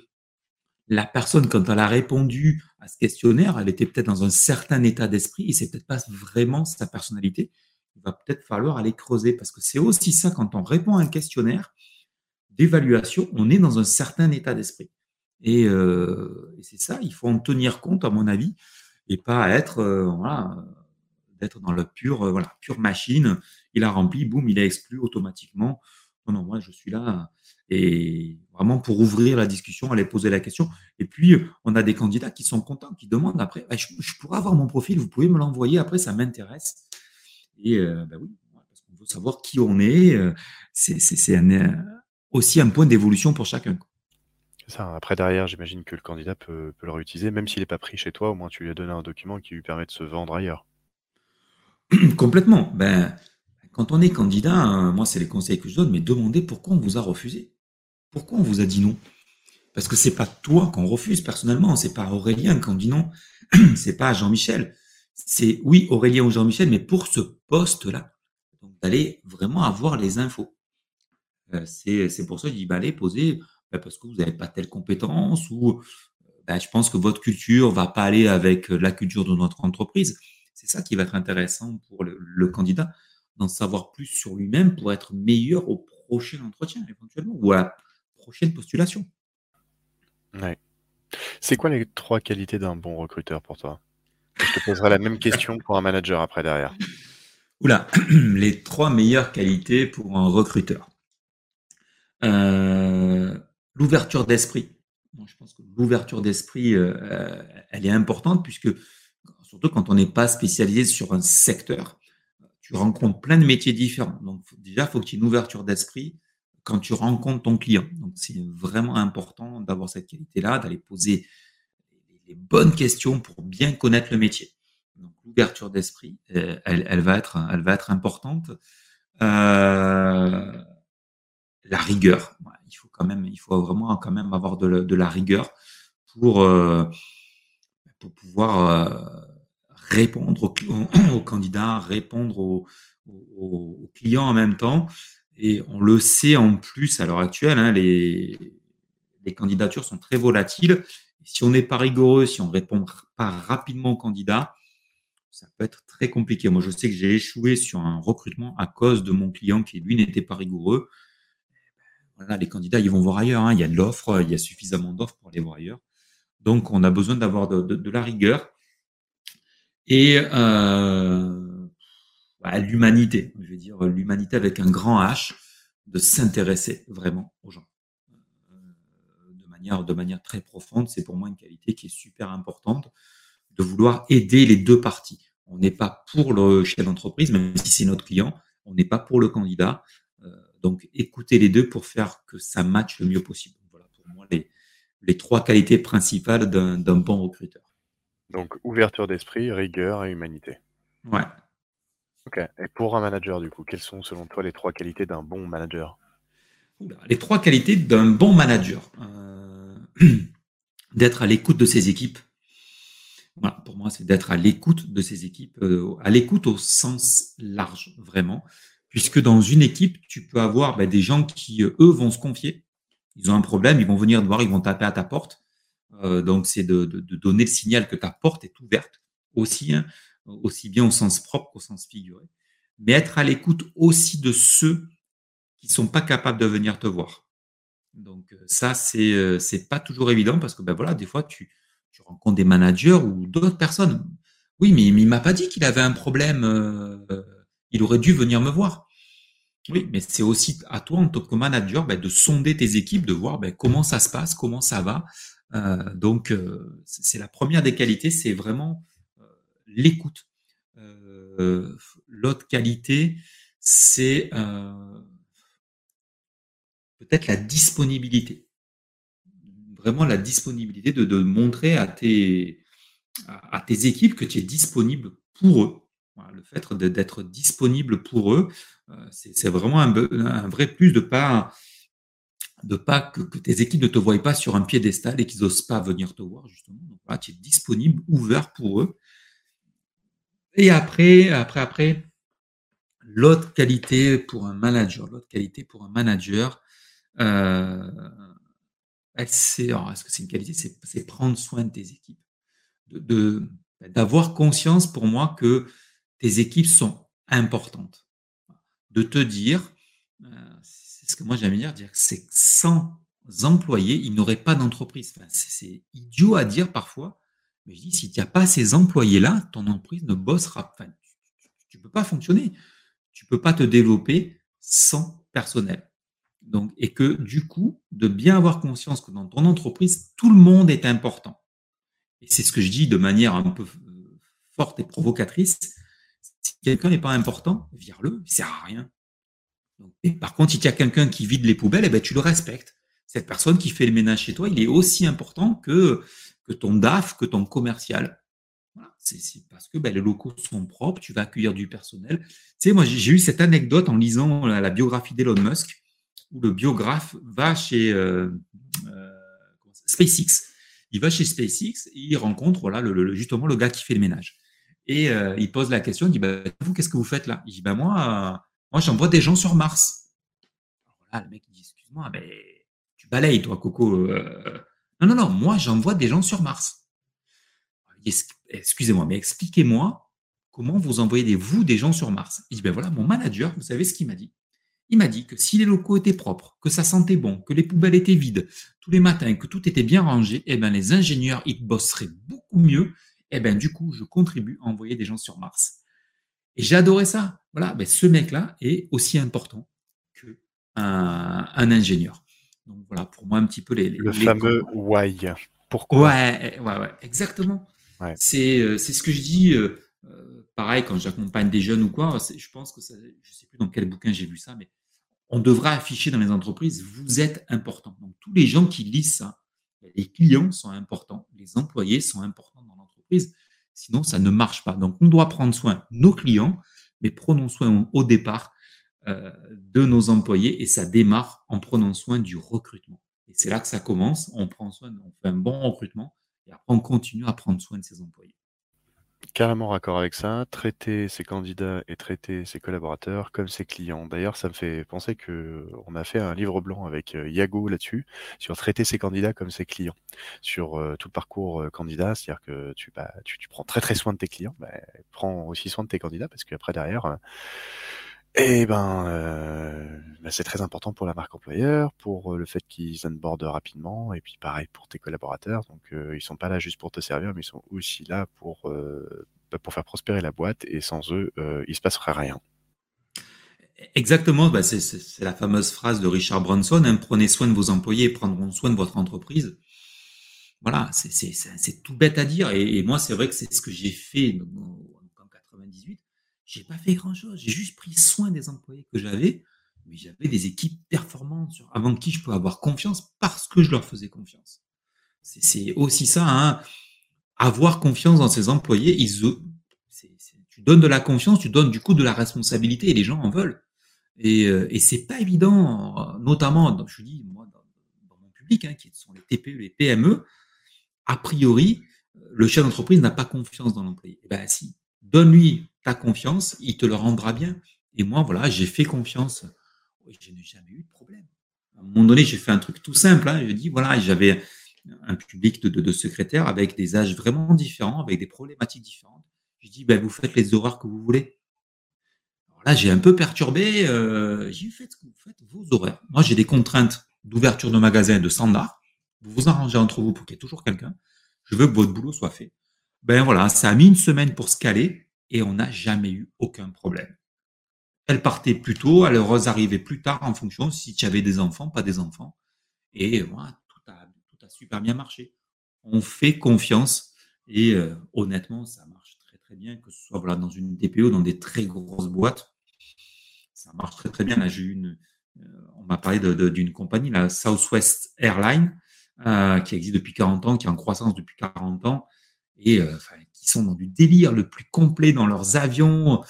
la personne, quand elle a répondu à ce questionnaire, elle était peut-être dans un certain état d'esprit et c'est peut-être pas vraiment sa personnalité. Il va peut-être falloir aller creuser parce que c'est aussi ça quand on répond à un questionnaire, d'évaluation, on est dans un certain état d'esprit. Euh, et, c'est ça, il faut en tenir compte, à mon avis, et pas être, euh, voilà, d'être dans la pure, euh, voilà, pure machine. Il a rempli, boum, il a exclu automatiquement. Non, non, moi, je suis là et vraiment pour ouvrir la discussion, aller poser la question. Et puis, on a des candidats qui sont contents, qui demandent après, je, pourrais avoir mon profil, vous pouvez me l'envoyer, après, ça m'intéresse. Et ben oui, parce qu'on veut savoir qui on est. C'est un, aussi un point d'évolution pour chacun. Ça, après derrière, j'imagine que le candidat peut, le réutiliser, même s'il n'est pas pris chez toi, au moins tu lui as donné un document qui lui permet de se vendre ailleurs. [CLEARS THROAT] Complètement. Ben, quand on est candidat, hein, moi c'est les conseils que je donne, mais demandez pourquoi on vous a refusé. Pourquoi on vous a dit non? Parce que c'est pas toi qu'on refuse personnellement, c'est pas Aurélien qu'on dit non, [CLEARS THROAT] c'est pas Jean-Michel. C'est oui Aurélien ou Jean-Michel, mais pour ce poste-là. Donc, d'aller vraiment avoir les infos. Euh, c'est pour ça que je dis, bah, allez, posez, bah, parce que vous n'avez pas telle compétence ou bah, je pense que votre culture va pas aller avec la culture de notre entreprise. C'est ça qui va être intéressant pour le, candidat, d'en savoir plus sur lui-même pour être meilleur au prochain entretien éventuellement ou à la prochaine postulation. Ouais. C'est quoi les trois qualités d'un bon recruteur pour toi? Je te poserai la même question pour un manager après derrière. Oula, [CLEARS THROAT] les trois meilleures qualités pour un recruteur. Euh, l'ouverture d'esprit. je pense que l'ouverture d'esprit, euh, elle est importante puisque, surtout quand on n'est pas spécialisé sur un secteur, tu rencontres plein de métiers différents. Donc, déjà, il faut que tu aies une ouverture d'esprit quand tu rencontres ton client. Donc, c'est vraiment important d'avoir cette qualité-là, d'aller poser les bonnes questions pour bien connaître le métier. Donc l'ouverture d'esprit, euh, elle, va être, elle va être importante. Euh, la rigueur, il faut quand même, il faut vraiment quand même avoir de, la rigueur pour euh, pour pouvoir répondre [CLEARS THROAT] aux, candidats, répondre aux, clients en même temps. Et on le sait en plus à l'heure actuelle, hein, les, les candidatures sont très volatiles. si on n'est pas rigoureux, si on répond pas rapidement aux candidats, ça peut être très compliqué. Moi, je sais que j'ai échoué sur un recrutement à cause de mon client qui, lui, n'était pas rigoureux. Les candidats, ils vont voir ailleurs. Hein. Il y a de l'offre, il y a suffisamment d'offres pour aller voir ailleurs. Donc, on a besoin d'avoir de, la rigueur et euh, bah, l'humanité. Je veux dire l'humanité avec un grand H, de s'intéresser vraiment aux gens euh, de manière de manière très profonde. C'est pour moi une qualité qui est super importante de vouloir aider les deux parties. On n'est pas pour le chef d'entreprise, même si c'est notre client, on n'est pas pour le candidat. Donc, écoutez les deux pour faire que ça matche le mieux possible. Voilà pour moi les, les trois qualités principales d'un bon recruteur. Donc, ouverture d'esprit, rigueur et humanité. Ouais. Ok. Et pour un manager, du coup, quelles sont selon toi les trois qualités d'un bon manager? Les trois qualités d'un bon manager. Euh, [CLEARS THROAT] d'être à l'écoute de ses équipes, voilà, pour moi, c'est d'être à l'écoute de ces équipes, euh, à l'écoute au sens large, vraiment, puisque dans une équipe, tu peux avoir ben, des gens qui, euh, eux, vont se confier. Ils ont un problème, ils vont venir te voir, ils vont taper à ta porte. Euh, donc, c'est de, donner le signal que ta porte est ouverte, aussi, hein, aussi bien au sens propre qu'au sens figuré. Mais être à l'écoute aussi de ceux qui sont pas capables de venir te voir. Donc, ça, c'est c'est pas toujours évident parce que ben voilà, des fois, tu rencontres des managers ou d'autres personnes. Oui, mais, il m'a pas dit qu'il avait un problème. Euh, il aurait dû venir me voir. Oui, mais c'est aussi à toi en tant que manager ben, de sonder tes équipes, de voir ben, comment ça se passe, comment ça va. Euh, donc, euh, c'est la première des qualités, c'est vraiment l'écoute. L'autre qualité, c'est peut-être la disponibilité vraiment la disponibilité de, montrer à tes, à, tes équipes que tu es disponible pour eux. Le fait d'être disponible pour eux, euh, c'est vraiment un, vrai plus de pas de pas que, tes équipes ne te voient pas sur un piédestal et qu'ils n'osent pas venir te voir justement. Donc, tu es disponible, ouvert pour eux. Et après, après, après, l'autre qualité pour un manager, l'autre qualité pour un manager, euh, c'est, est-ce que c'est une qualité? C'est prendre soin de tes équipes. De, d'avoir conscience pour moi que tes équipes sont importantes. De te dire, euh, c'est ce que moi j'aime dire, dire que c'est sans employés, il n'aurait pas d'entreprise. c'est, idiot à dire parfois, mais je dis, si tu n'as pas ces employés-là, ton entreprise ne bossera pas. tu ne peux pas fonctionner. Tu ne peux pas te développer sans personnel. Donc, et que du coup, de bien avoir conscience que dans ton entreprise, tout le monde est important. Et c'est ce que je dis de manière un peu euh, forte et provocatrice. Quelqu'un n'est pas important, vire-le, il sert à rien. par contre, si tu as quelqu'un qui vide les poubelles, eh ben, tu le respectes. Cette personne qui fait le ménage chez toi, il est aussi important que, que ton DAF, que ton commercial. C'est parce que ben, les locaux sont propres, tu vas accueillir du personnel. Tu sais, moi, j'ai eu cette anecdote en lisant la biographie d'Elon Musk où le biographe va chez euh, euh, SpaceX. Il va chez SpaceX et il rencontre voilà, justement le gars qui fait le ménage. Et euh, il pose la question, il dit bah, Vous, qu'est-ce que vous faites là? Il dit bah, Moi, moi, j'envoie des gens sur Mars. Alors là, le mec, dit, excuse-moi, mais tu balayes, toi, Coco. Euh. Non, non, non, moi, j'envoie des gens sur Mars. Excusez-moi, mais expliquez-moi comment vous envoyez des, vous des gens sur Mars. Il dit, ben voilà, mon manager, vous savez ce qu'il m'a dit? Il m'a dit que si les locaux étaient propres, que ça sentait bon, que les poubelles étaient vides tous les matins, que tout était bien rangé, eh ben les ingénieurs ils bosseraient beaucoup mieux. Eh ben du coup, je contribue à envoyer des gens sur Mars. Et j'ai adoré ça. Voilà, ben, ce mec-là est aussi important que un, ingénieur. Donc voilà, pour moi un petit peu les, le fameux why. Pourquoi? Ouais, ouais, ouais, exactement. C'est euh, c'est ce que je dis. Euh, euh, pareil, quand j'accompagne des jeunes ou quoi, je pense que ça, je sais plus dans quel bouquin j'ai vu ça, mais on devra afficher dans les entreprises, vous êtes important. Donc, tous les gens qui lisent ça, les clients sont importants, les employés sont importants Sinon, ça ne marche pas. Donc, on doit prendre soin de nos clients, mais prenons soin au départ euh, de nos employés et ça démarre en prenant soin du recrutement. Et c'est là que ça commence. On prend soin, on fait un bon recrutement et après on continue à prendre soin de ses employés. Carrément raccord avec ça, traiter ses candidats et traiter ses collaborateurs comme ses clients. D'ailleurs, ça me fait penser que on a fait un livre blanc avec euh, Yago là-dessus, sur traiter ses candidats comme ses clients, sur euh, tout le parcours euh, candidat, c'est-à-dire que tu, bah, tu, tu prends très très soin de tes clients, bah, prends aussi soin de tes candidats parce qu'après derrière, eh ben, euh, bah, c'est très important pour la marque employeur, pour euh, le fait qu'ils onboardent rapidement, et puis pareil pour tes collaborateurs. Donc, euh, ils sont pas là juste pour te servir, mais ils sont aussi là pour bah, pour faire prospérer la boîte. Et sans eux, il se passerait rien. Exactement, bah, c'est la fameuse phrase de Richard Branson hein, prenez soin de vos employés, prendront soin de votre entreprise. Voilà, c'est tout bête à dire. Et, et moi, c'est vrai que c'est ce que j'ai fait en 98 j'ai pas fait grand chose. J'ai juste pris soin des employés que j'avais, mais j'avais des équipes performantes avant qui je peux avoir confiance parce que je leur faisais confiance. C'est aussi ça, hein. avoir confiance dans ses employés. Ils, tu donnes de la confiance, tu donnes du coup de la responsabilité et les gens en veulent. Et, euh, et c'est pas évident, notamment, je dis moi, dans, mon public, hein, qui sont les TPE, les PME. A priori, le chef d'entreprise n'a pas confiance dans l'employé. Eh ben si, donne-lui ta confiance, il te le rendra bien. Et moi, voilà, j'ai fait confiance. je n'ai jamais eu de problème. À un moment donné, j'ai fait un truc tout simple. Hein. Je dis, voilà, j'avais un public de, secrétaires avec des âges vraiment différents, avec des problématiques différentes. Je dis, ben, vous faites les horaires que vous voulez. Alors là, j'ai un peu perturbé. Euh, j'ai fait ce que vous faites, vos horaires. Moi, j'ai des contraintes d'ouverture de magasin de standard. Vous vous arrangez entre vous pour qu'il y ait toujours quelqu'un. Je veux que votre boulot soit fait. Ben voilà, ça a mis une semaine pour se caler et on n'a jamais eu aucun problème. Elle partait plus tôt, elle arrivait plus tard en fonction si tu avais des enfants, pas des enfants. Et voilà, tout a, tout a super bien marché. On fait confiance et euh, honnêtement, ça marche très très bien, que ce soit voilà, dans une DPO, dans des très grosses boîtes. Ça marche très très bien. Là, j'ai une, euh, on m'a parlé d'une compagnie, la Southwest Airlines, euh, qui existe depuis 40 ans, qui est en croissance depuis 40 ans et euh, qui sont dans du délire le plus complet dans leurs avions.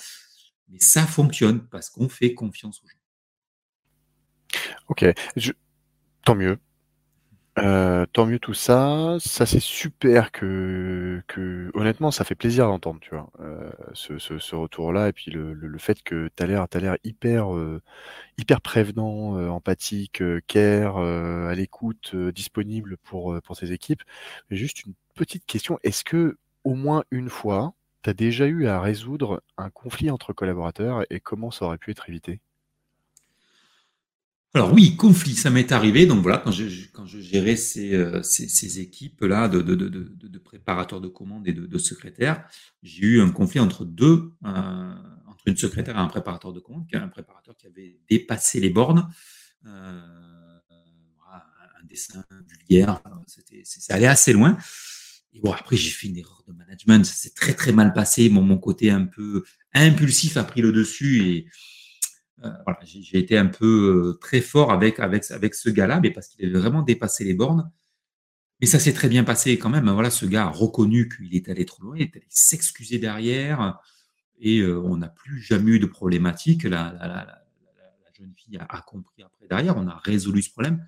Mais ça fonctionne parce qu'on fait confiance aux gens. Ok, tant mieux. Euh, tant mieux tout ça. Ça c'est super que, honnêtement ça fait plaisir d'entendre, tu vois, euh, ce, retour-là et puis le, fait que tu as l'air as l'air hyper hyper prévenant, empathique, care, à l'écoute, disponible pour pour équipes. Juste une petite question, est-ce que au moins une fois, tu as déjà eu à résoudre un conflit entre collaborateurs et comment ça aurait pu être évité? Alors oui, conflit, ça m'est arrivé. Donc voilà, quand je, gérais ces, euh, équipes-là de, préparateurs de commandes et de, secrétaires, j'ai eu un conflit entre deux, euh, entre une secrétaire et un préparateur de commandes, un préparateur qui avait dépassé les bornes, euh, un dessin vulgaire, c'est allé assez loin. Et bon, après, j'ai fait une erreur de management. Ça s'est très, très mal passé. Mon, mon côté un peu impulsif a pris le dessus et euh, voilà, j'ai été un peu euh, très fort avec, avec, avec ce gars-là, mais parce qu'il avait vraiment dépassé les bornes. Mais ça s'est très bien passé quand même. Voilà, ce gars a reconnu qu'il est allé trop loin, il est allé s'excuser derrière et euh, on n'a plus jamais eu de problématique. La, la, la, la jeune fille a, a, compris après derrière, on a résolu ce problème.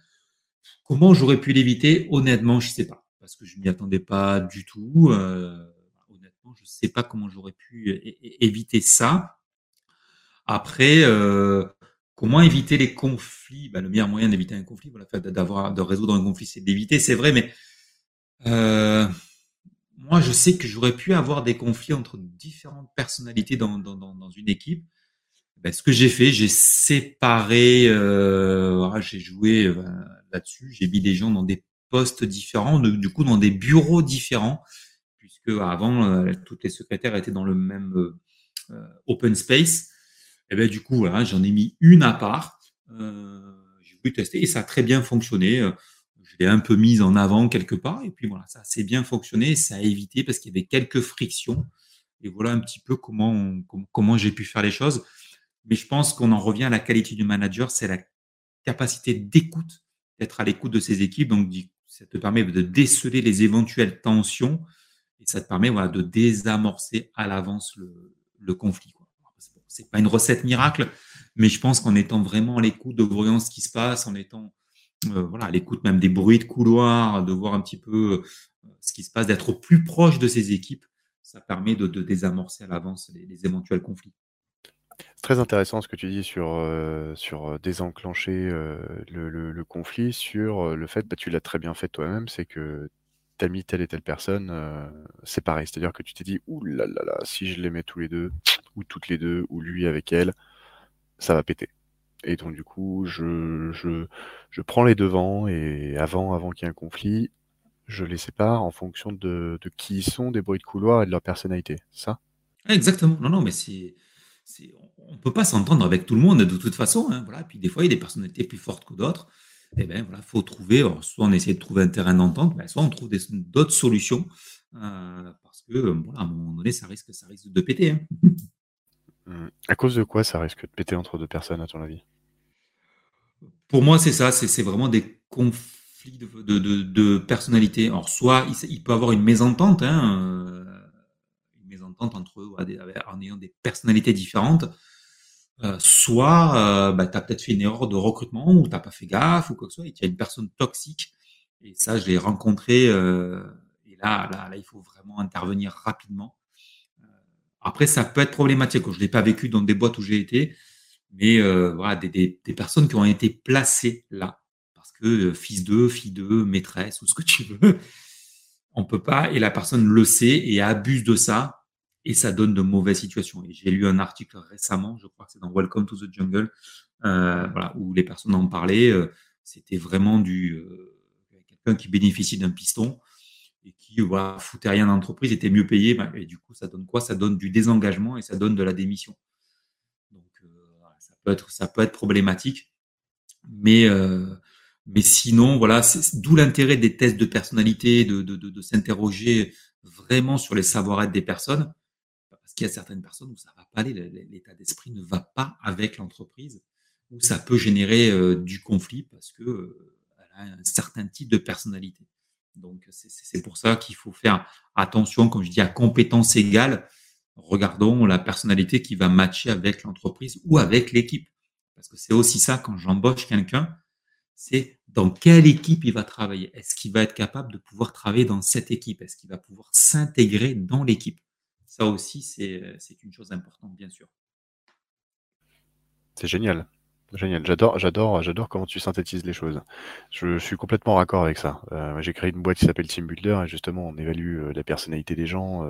Comment j'aurais pu l'éviter? Honnêtement, je ne sais pas parce que je m'y attendais pas du tout. Euh, honnêtement, je ne sais pas comment j'aurais pu éviter ça. Après, euh, comment éviter les conflits? Bah, Le meilleur moyen d'éviter un conflit, d'avoir, de résoudre un conflit, c'est d'éviter, c'est vrai, mais euh, moi, je sais que j'aurais pu avoir des conflits entre différentes personnalités dans, une équipe. Ben, ce que j'ai fait, j'ai séparé, euh, j'ai joué euh, là-dessus, j'ai mis des gens dans des postes différents, du coup dans des bureaux différents, puisque avant, euh, toutes les secrétaires étaient dans le même euh, open space. Et ben du coup, voilà, j'en ai mis une à part. j'ai voulu tester et ça a très bien fonctionné je l'ai un peu mise en avant quelque part. Et puis voilà, ça a bien fonctionné. Ça a évité parce qu'il y avait quelques frictions. Et voilà un petit peu comment, comment j'ai pu faire les choses. Mais je pense qu'on en revient à la qualité du manager, c'est la capacité d'écoute, d'être à l'écoute de ses équipes. Donc, ça te permet de déceler les éventuelles tensions et ça te permet voilà, de désamorcer à l'avance le, conflit. C'est pas une recette miracle, mais je pense qu'en étant vraiment à l'écoute, de voyant ce qui se passe, en étant euh, voilà, à l'écoute même des bruits de couloir, de voir un petit peu euh, ce qui se passe, d'être plus proche de ces équipes, ça permet de, désamorcer à l'avance les, éventuels conflits. Très intéressant ce que tu dis sur, euh, sur désenclencher le, conflit, sur le fait, bah, tu l'as très bien fait toi-même, c'est que tu as mis telle et telle personne pareil C'est-à-dire que tu t'es dit, ouh là là là, si je les mets tous les deux, ou toutes les deux, ou lui avec elle, ça va péter. Et donc du coup, je, je, je prends les devants et avant, avant qu'il y ait un conflit, je les sépare en fonction de, de qui ils sont, des bruits de couloir et de leur personnalité. Ça? Exactement. Non, non, mais c'est, on ne peut pas s'entendre avec tout le monde de toute façon. Hein, voilà. Puis des fois, il y a des personnalités plus fortes que d'autres. Et eh bien voilà, faut trouver. soit on essaie de trouver un terrain d'entente, ben, soit on trouve d'autres solutions euh, parce que voilà, à un moment donné, ça risque, ça risque de péter. Hein. Mmh. [LAUGHS] À cause de quoi ça risque de péter entre deux personnes, à ton avis? Pour moi, c'est ça, c'est vraiment des conflits de, de, personnalité. Alors, soit il, peut avoir une mésentente, hein, euh, entre eux en ayant des personnalités différentes. Euh, soit euh, bah, tu as peut-être fait une erreur de recrutement ou tu n'as pas fait gaffe ou quoi que ce soit, et tu as une personne toxique. Et ça, je l'ai rencontré. et là, là, là, il faut vraiment intervenir rapidement. après, ça peut être problématique. Je ne l'ai pas vécu dans des boîtes où j'ai été mais euh, voilà, des, des, personnes qui ont été placées là, parce que euh, fils d'eux, fille d'eux, maîtresse ou ce que tu veux, on peut pas, et la personne le sait et abuse de ça, et ça donne de mauvaises situations. Et j'ai lu un article récemment, je crois que c'est dans Welcome to the Jungle, euh, où les personnes en parlaient. Euh, c'était vraiment du euh, quelqu'un qui bénéficie d'un piston et qui voilà foutait rien d'entreprise, était mieux payé. Ben, et du coup, ça donne quoi? Ça donne du désengagement et ça donne de la démission être, ça peut être problématique. Mais, mais sinon, voilà, d'où l'intérêt des tests de personnalité, de, de, de, s'interroger vraiment sur les savoir-être des personnes. Qu'il y a certaines personnes où ça va pas aller, l'état d'esprit ne va pas avec l'entreprise, où ça peut générer euh, du conflit parce que euh, a un certain type de personnalité. Donc c'est pour ça qu'il faut faire attention, comme je dis, à compétences égales regardons la personnalité qui va matcher avec l'entreprise ou avec l'équipe. Parce que c'est aussi ça, quand j'embauche quelqu'un, c'est dans quelle équipe il va travailler. Est-ce qu'il va être capable de pouvoir travailler dans cette équipe? Est-ce qu'il va pouvoir s'intégrer dans l'équipe? Ça aussi, c'est une chose importante, bien sûr. C'est génial. Génial, j'adore, j'adore, j'adore comment tu synthétises les choses. Je, suis complètement raccord avec ça. J'ai créé une boîte qui s'appelle Team Builder et justement on évalue la personnalité des gens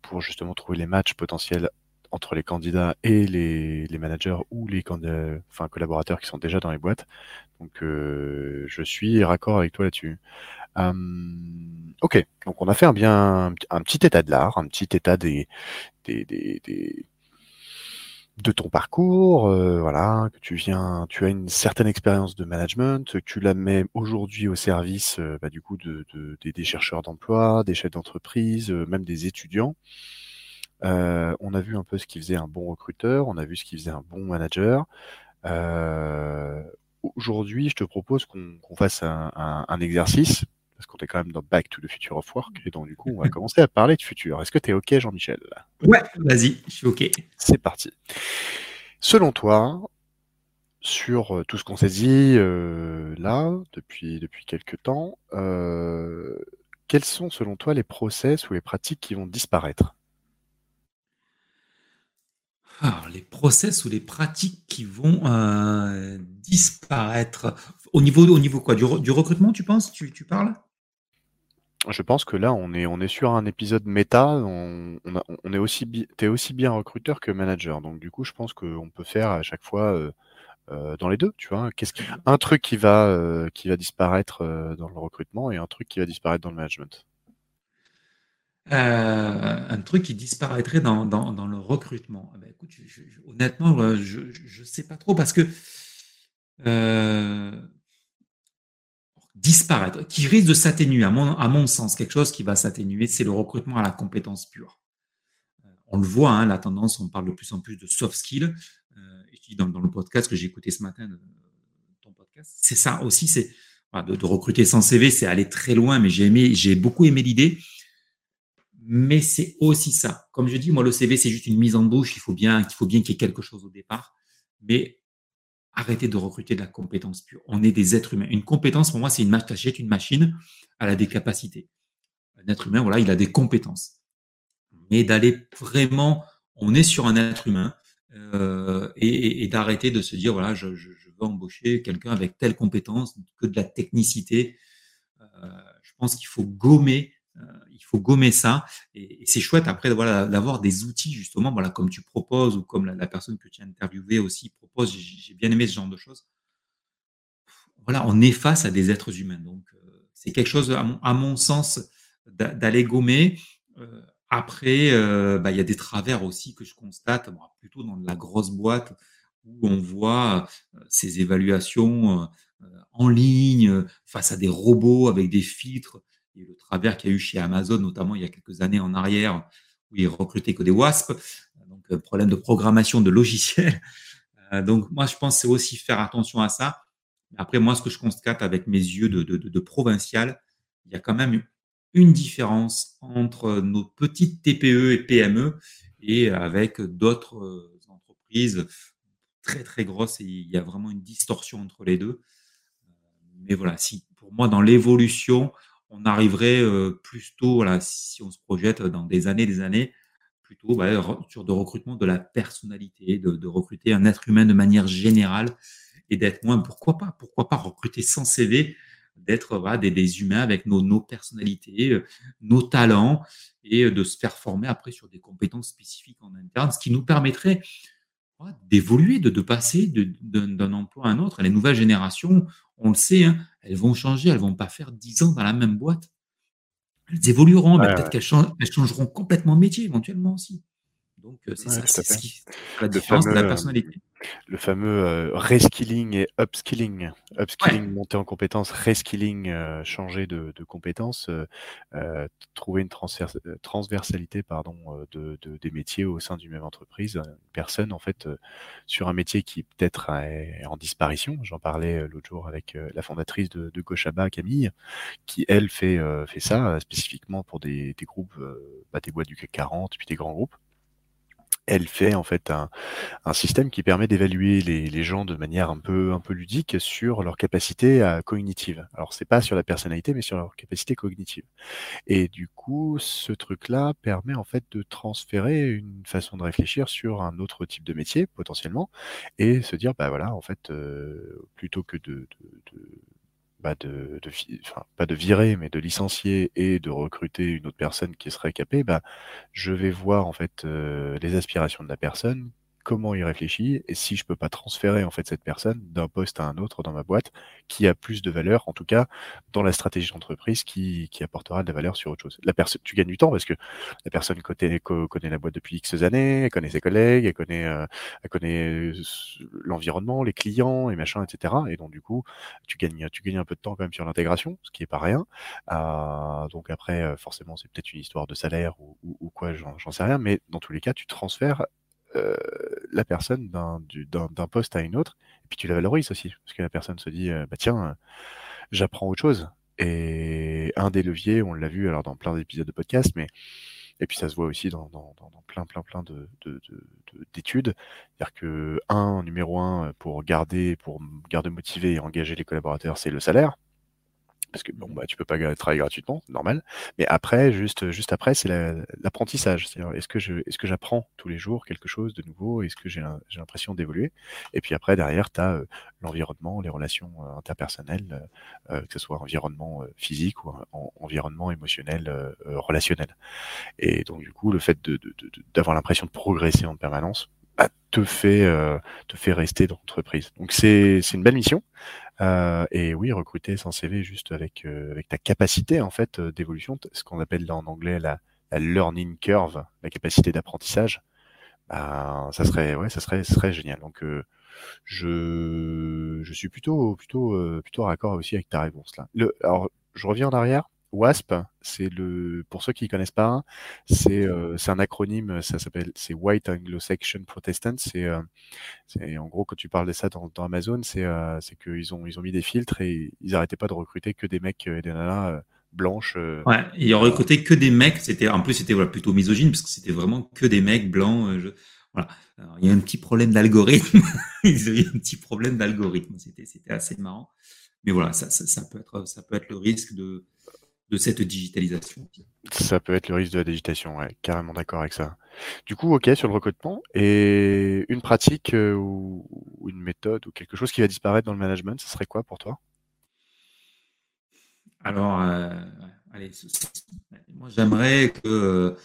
pour justement trouver les matchs potentiels entre les candidats et les, managers ou les collaborateurs qui sont déjà dans les boîtes. Donc je suis raccord avec toi là-dessus. Ok, donc on a fait un bien un petit état de l'art, un petit état des, des, des, de ton parcours, euh, voilà, que tu viens, tu as une certaine expérience de management, que tu la mets aujourd'hui au service, euh, bah, du coup, de, des, chercheurs d'emploi, des chefs d'entreprise, euh, même des étudiants. on a vu un peu ce qui faisait un bon recruteur, on a vu ce qui faisait un bon manager. aujourd'hui, je te propose qu'on fasse un exercice parce qu'on est quand même dans Back to the Future of Work, et donc du coup, on va [LAUGHS] commencer à parler de futur. Est-ce que tu es OK, Jean-Michel? Ouais, vas-y, je suis OK. C'est parti. Selon toi, sur euh, tout ce qu'on s'est dit euh, là, depuis, depuis quelques temps, euh, quels sont selon toi les process ou les pratiques qui vont disparaître? Alors, les process ou les pratiques qui vont disparaître au niveau, au niveau quoi? Du, recrutement, tu penses? Tu, tu parles? Je pense que là, on est, on est sur un épisode méta. On, on, est aussi, t'es aussi bien recruteur que manager. Donc du coup, je pense qu'on peut faire à chaque fois dans les deux. Tu vois, qu'est-ce qui, un truc qui va, qui va disparaître dans le recrutement et un truc qui va disparaître dans le management? Euh, un truc qui disparaîtrait dans, dans, le recrutement. Eh ben, écoute, honnêtement, euh, je ne sais pas trop parce que euh, disparaître, qui risque de s'atténuer, à mon, à mon sens, quelque chose qui va s'atténuer, c'est le recrutement à la compétence pure. On le voit, hein, la tendance, on parle de plus en plus de soft skills. dis dans, le podcast que j'ai écouté ce matin, ton podcast, c'est ça aussi, c'est de, de, recruter sans CV, c'est aller très loin, mais j'ai aimé, j'ai beaucoup aimé l'idée mais c'est aussi ça. Comme je dis, moi, le CV, c'est juste une mise en bouche. Il faut bien, qu'il faut bien qu'il y ait quelque chose au départ. Mais arrêtez de recruter de la compétence pure. On est des êtres humains. Une compétence, pour moi, c'est une machine. une machine, elle a des. Un être humain, voilà, il a des compétences. Mais d'aller vraiment, on est sur un être humain euh, et, d'arrêter de se dire, voilà, je, veux embaucher quelqu'un avec telle compétence, que de la technicité. Euh, je pense qu'il faut gommer il faut gommer ça. Et, c'est chouette après voilà, d'avoir des outils, justement, voilà, comme tu proposes ou comme la, personne que tu as interviewée aussi propose. J'ai bien aimé ce genre de choses. Voilà, on est face à des êtres humains. Donc, euh, c'est quelque chose, à mon, sens, d'aller gommer. Euh, après, bah, il y a des travers aussi que je constate, plutôt dans la grosse boîte où on voit ces évaluations en ligne face à des robots avec des filtres le travers qu'il y a eu chez Amazon, notamment il y a quelques années en arrière, où ils recrutaient que des WASP, donc euh, problème de programmation de logiciels. [LAUGHS] Euh, donc moi, je pense c'est aussi faire attention à ça. Après, moi, ce que je constate avec mes yeux de, de, provincial, il y a quand même une différence entre nos petites TPE et PME et avec d'autres euh, entreprises très très grosses et il y a vraiment une distorsion entre les deux. Mais voilà, si pour moi dans l'évolution, on arriverait euh, plutôt, voilà, si on se projette dans des années, des années, plutôt bah, sur de recrutement de la personnalité, de, recruter un être humain de manière générale et d'être moins, pourquoi pas, pourquoi pas recruter sans CV, d'être des, humains avec nos, nos personnalités, euh, nos talents et de se faire former après sur des compétences spécifiques en interne, ce qui nous permettrait d'évoluer, de, de passer d'un emploi à un autre. Les nouvelles générations, on le sait, hein, elles vont changer, elles vont pas faire 10 ans dans la même boîte. Elles évolueront, mais peut-être qu'elles changeront complètement de métier éventuellement aussi. Donc, euh, c'est ça, c'est ce qui la différence de la personnalité. Le fameux euh, reskilling et upskilling. Upskilling, monter en compétences, reskilling, euh, changer de, de compétences, trouver une transversalité pardon, de, de, des métiers au sein d'une même entreprise. Une personne, en fait, sur un métier qui peut-être est en disparition. J'en parlais l'autre jour avec la fondatrice de, de Goshaba, Camille, qui, elle, fait, fait ça spécifiquement pour des, des groupes, bah, des boîtes du CAC 40, puis des grands groupes elle fait en fait un, système qui permet d'évaluer les, gens de manière un peu un peu ludique sur leur capacité à, cognitive. Alors c'est pas sur la personnalité, mais sur leur capacité cognitive. Et du coup, ce truc-là permet en fait de transférer une façon de réfléchir sur un autre type de métier potentiellement et se dire bah voilà en fait euh, plutôt que de, de, de de, pas de virer, mais de licencier et de recruter une autre personne qui serait capée, bah, je vais voir en fait euh, les aspirations de la personne, comment il réfléchit et si je peux pas transférer en fait cette personne d'un poste à un autre dans ma boîte qui a plus de valeur, en tout cas dans la stratégie d'entreprise qui, qui apportera de la valeur sur autre chose. La personne, tu gagnes du temps parce que la personne connaît, connaît la boîte depuis X années, elle connaît ses collègues, elle connaît, euh, elle connaît l'environnement, les clients et machin, etc. Et donc du coup, tu gagnes, tu gagnes un peu de temps quand même sur l'intégration, ce qui est pas rien. Euh, donc après, euh, forcément, c'est peut-être une histoire de salaire ou quoi, j'en sais rien, mais dans tous les cas, tu transfères euh, la personne d'un poste à une autre, et puis tu la valorises aussi, parce que la personne se dit, euh, bah tiens, j'apprends autre chose. Et un des leviers, on l'a vu alors dans plein d'épisodes de podcast, mais et puis ça se voit aussi dans, plein plein plein de, d'études, c'est-à-dire que un numéro un pour garder pour garder motiver et engager les collaborateurs, c'est le salaire parce que bon, bah, tu peux pas travailler gratuitement, normal. Mais après, juste, juste après, c'est l'apprentissage. Est-ce que je, est-ce que j'apprends tous les jours quelque chose de nouveau? Est-ce que j'ai, l'impression d'évoluer? Et puis après, derrière, tu as l'environnement, les relations interpersonnelles, que ce soit environnement physique ou environnement émotionnel, relationnel. Et donc, du coup, le fait de, d'avoir l'impression de progresser en permanence, bah, te fait te fait rester dans l'entreprise. Donc c'est une belle mission. Euh, et oui, recruter sans CV juste avec avec ta capacité en fait d'évolution, ce qu'on appelle en anglais la, learning curve, la capacité d'apprentissage. Bah, ça serait ouais, ça serait génial. Donc je je suis plutôt plutôt plutôt raccord aussi avec ta réponse là. Le, alors je reviens en arrière. WASP, c'est le, pour ceux qui ne connaissent pas, c'est euh, un acronyme, ça s'appelle, c'est White Anglo-Saxon Protestant. Euh, c'est, en gros, quand tu parles de ça dans, Amazon, c'est euh, qu'ils ont, ils ont mis des filtres et ils n'arrêtaient pas de recruter que des mecs et des nanas blanches. Ils ont recruté que des mecs. En plus, c'était voilà, plutôt misogyne parce que c'était vraiment que des mecs blancs. voilà. il y a un petit problème d'algorithme. [LAUGHS] il y a un petit problème d'algorithme. C'était, assez marrant. Mais voilà, ça, ça, peut être, ça peut être le risque de de cette digitalisation. Ça peut être le risque de la digitalisation, ouais, carrément d'accord avec ça. Du coup, ok, sur le recrutement, et une pratique euh, ou, une méthode ou quelque chose qui va disparaître dans le management, ce serait quoi pour toi? Alors, euh, allez, moi j'aimerais que euh,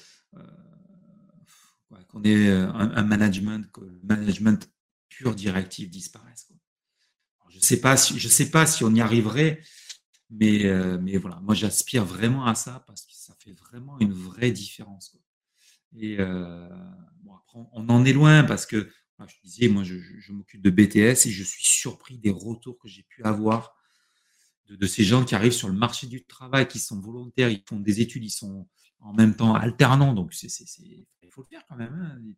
qu'on ait un, management, que le management pur directif disparaisse. je sais pas si je sais pas si on y arriverait mais, euh, mais voilà, moi j'aspire vraiment à ça parce que ça fait vraiment une vraie différence. Et euh, bon, après, on en est loin parce que je disais, moi je, m'occupe de BTS et je suis surpris des retours que j'ai pu avoir de, de, ces gens qui arrivent sur le marché du travail, qui sont volontaires, ils font des études, ils sont en même temps alternants, donc c'est, il faut le faire quand même. Hein.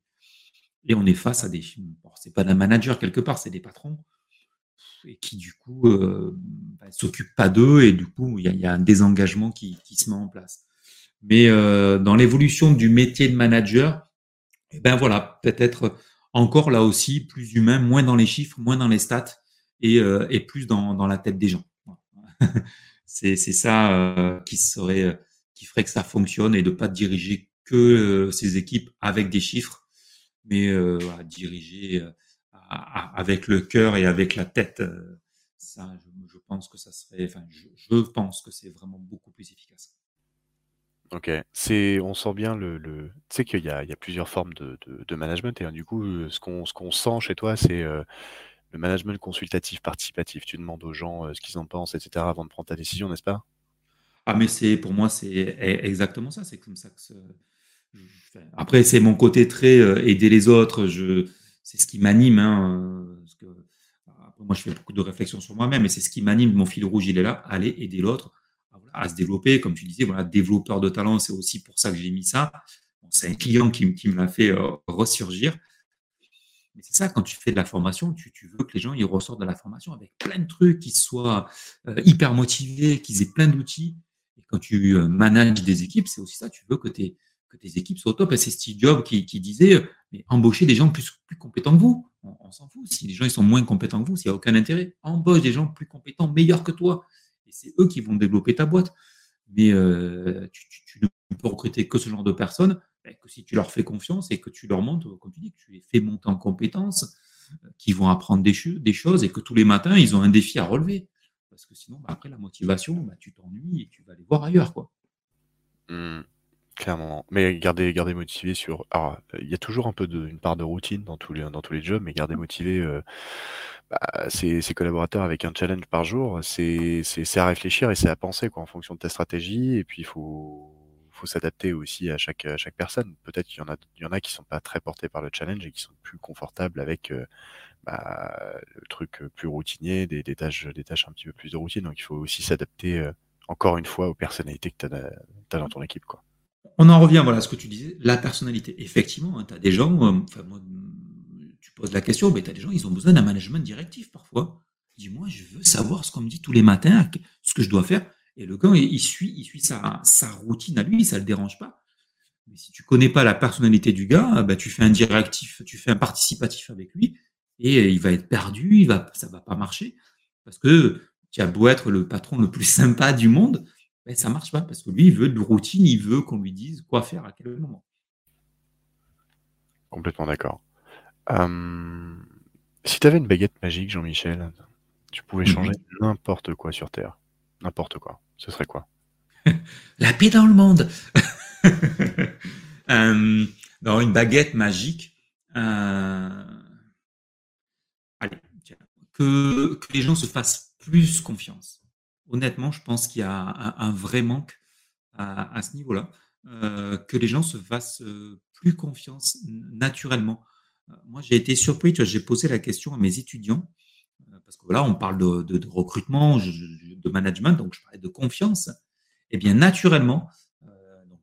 Et on est face à des, bon, c'est pas d'un manager quelque part, c'est des patrons et qui du coup euh, bah, s'occupent pas d'eux et du coup il y, a, un désengagement qui, se met en place. Mais euh, dans l'évolution du métier de manager, eh ben voilà, peut-être encore là aussi plus humain, moins dans les chiffres, moins dans les stats et, euh, plus dans, la tête des gens. [LAUGHS] c'est ça euh, qui ferait que ça fonctionne et de pas diriger que ces équipes avec des chiffres, mais diriger avec le cœur et avec la tête, euh, ça, je, pense que ça serait, enfin, je, pense que c'est vraiment beaucoup plus efficace. Ok, c'est, on sent bien le, le tu sais qu'il y a, il y a plusieurs formes de, de, management et du coup, ce qu'on, ce qu'on sent chez toi, c'est euh, le management consultatif, participatif. Tu demandes aux gens euh, ce qu'ils en pensent, etc. avant de prendre ta décision, n'est-ce pas? Ah, mais c'est, pour moi, c'est e, exactement ça. C'est comme ça que après, c'est mon côté très aider les autres. Je, c'est ce qui m'anime. Hein, euh, moi, je fais beaucoup de réflexions sur moi-même, et c'est ce qui m'anime. Mon fil rouge, il est là. Aller aider l'autre à, se développer. Comme tu disais, voilà, développeur de talent, c'est aussi pour ça que j'ai mis ça. c'est un client qui, me l'a fait euh, ressurgir. Mais c'est ça, quand tu fais de la formation, tu, veux que les gens ils ressortent de la formation avec plein de trucs, qu'ils soient euh, hyper motivés, qu'ils aient plein d'outils. Quand tu manages des équipes, c'est aussi ça, tu veux que tes, que tes équipes soient au top. C'est Steve Jobs qui, disait mais embaucher des gens plus, compétents que vous. On, s'en fout. Si les gens ils sont moins compétents que vous, il n'y a aucun intérêt. Embauche des gens plus compétents, meilleurs que toi. Et c'est eux qui vont développer ta boîte. Mais euh, tu, ne peux recruter que ce genre de personnes ben, que si tu leur fais confiance et que tu leur montres, comme tu dis, que tu les fais monter en compétences, euh, qui vont apprendre des, choses et que tous les matins, ils ont un défi à relever. Parce que sinon, ben, après la motivation, ben, tu t'ennuies et tu vas aller voir ailleurs. quoi. Mmh. Clairement, mais garder garder motivé sur alors, il y a toujours un peu de une part de routine dans tous les dans tous les jobs, mais garder motivé, euh, bah, ses collaborateurs avec un challenge par jour, c'est c'est à réfléchir et c'est à penser, quoi, en fonction de ta stratégie. Et puis il faut faut s'adapter aussi à chaque à chaque personne. Peut-être qu'il y en a il y en a qui sont pas très portés par le challenge et qui sont plus confortables avec, euh, bah, le truc, plus routinier, des des tâches des tâches un petit peu plus de routine, donc il faut aussi s'adapter, euh, encore une fois aux personnalités que tu as dans ton équipe, quoi on en revient voilà, à ce que tu disais, la personnalité. Effectivement, hein, tu as des gens, euh, enfin, moi, tu poses la question, mais tu as des gens, ils ont besoin d'un management directif parfois. Dis-moi, je veux savoir ce qu'on me dit tous les matins, ce que je dois faire. Et le gars, il, suit, il suit sa, routine à lui, ça le dérange pas. Mais si tu connais pas la personnalité du gars, bah, tu fais un directif, tu fais un participatif avec lui, et il va être perdu, il va, ça va pas marcher, parce que tu as beau être le patron le plus [LAUGHS] sympa du monde, ben, ça marche pas parce que lui, il veut de routine, il veut qu'on lui dise quoi faire à quel moment. Complètement d'accord. si tu avais une baguette magique, Jean-Michel, tu pouvais changer n'importe quoi sur Terre. N'importe quoi. Ce serait quoi? [LAUGHS] La paix dans le monde. [LAUGHS] euh, une baguette magique. Euh, allez, que, que les gens se fassent plus confiance. Honnêtement, je pense qu'il y a un, vrai manque à, ce niveau-là. Euh, que les gens se fassent euh, plus confiance naturellement. Moi, j'ai été surpris, j'ai posé la question à mes étudiants, parce que là, on parle de, recrutement, de management, donc je parlais de confiance. Eh bien, naturellement,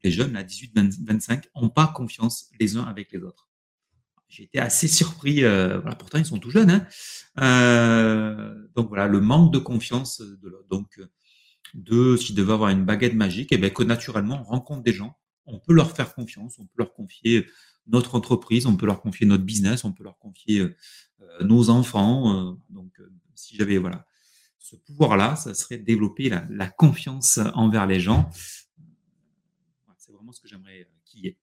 les jeunes à 18-25 n'ont pas confiance les uns avec les autres j'ai été assez surpris. Euh, voilà, pourtant, ils sont tout jeunes. Hein. Euh, donc voilà, le manque de confiance de l'autre. Donc, de s'ils devaient avoir une baguette magique, et eh bien que naturellement, on rencontre des gens, on peut leur faire confiance, on peut leur confier notre entreprise, on peut leur confier notre business, on peut leur confier euh, nos enfants. donc, si j'avais voilà ce pouvoir-là, ça serait développer la, la, confiance envers les gens. C'est vraiment ce que j'aimerais qu'il y ait.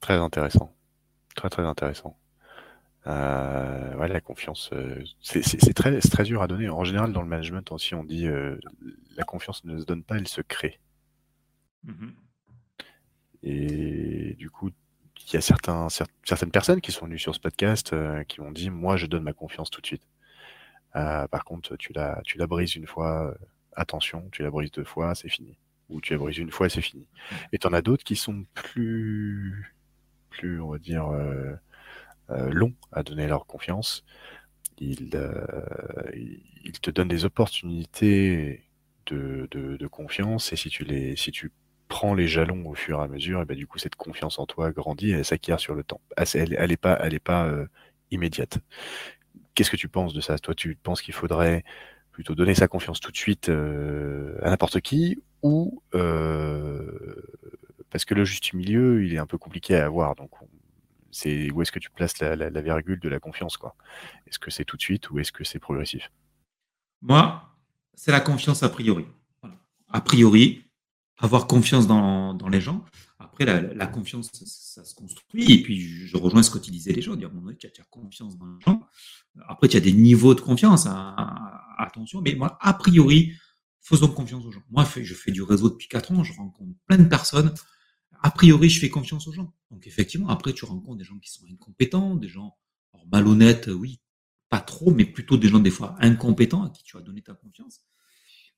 Très intéressant. Très, très intéressant. Euh, ouais, la confiance, euh, c'est très, très dur à donner. En général, dans le management aussi, on dit euh, la confiance ne se donne pas, elle se crée. Mmh Et du coup, il y a certains, certaines personnes qui sont venues sur ce podcast qui m'ont dit Moi, je donne ma confiance tout de suite. par contre, tu la, tu la brises une fois, attention, tu la brises deux fois, c'est fini. Ou tu la brises une fois, c'est fini. Et tu en as d'autres qui sont plus plus, on va dire, euh, euh, long à donner leur confiance. Ils, euh, ils te donnent des opportunités de, confiance et si tu les si tu prends les jalons au fur et à mesure, et ben du coup cette confiance en toi grandit et elle s'acquiert sur le temps. Ah, elle, elle est pas elle est pas immédiate. Qu'est-ce que tu penses de ça? Toi, tu penses qu'il faudrait plutôt donner sa confiance tout de suite à n'importe qui ou parce que le juste milieu, il est un peu compliqué à avoir. Donc, c'est où est-ce que tu places la, virgule de la confiance, quoi? Est-ce que c'est tout de suite ou est-ce que c'est progressif? Moi, c'est la confiance a priori. A priori, avoir confiance dans, les gens. Après, la, confiance, ça, se construit. Et puis, je rejoins ce qu'utilisaient les gens. Dire, bon, tu tu confiance dans les gens. Après, tu as des niveaux de confiance. Hein, attention. Mais moi, a priori, faisons confiance aux gens. Moi, je fais du réseau depuis 4 ans. Je rencontre plein de personnes a priori, je fais confiance aux gens. Donc effectivement, après, tu rencontres des gens qui sont incompétents, des gens malhonnêtes, oui, pas trop, mais plutôt des gens des fois incompétents à qui tu as donné ta confiance.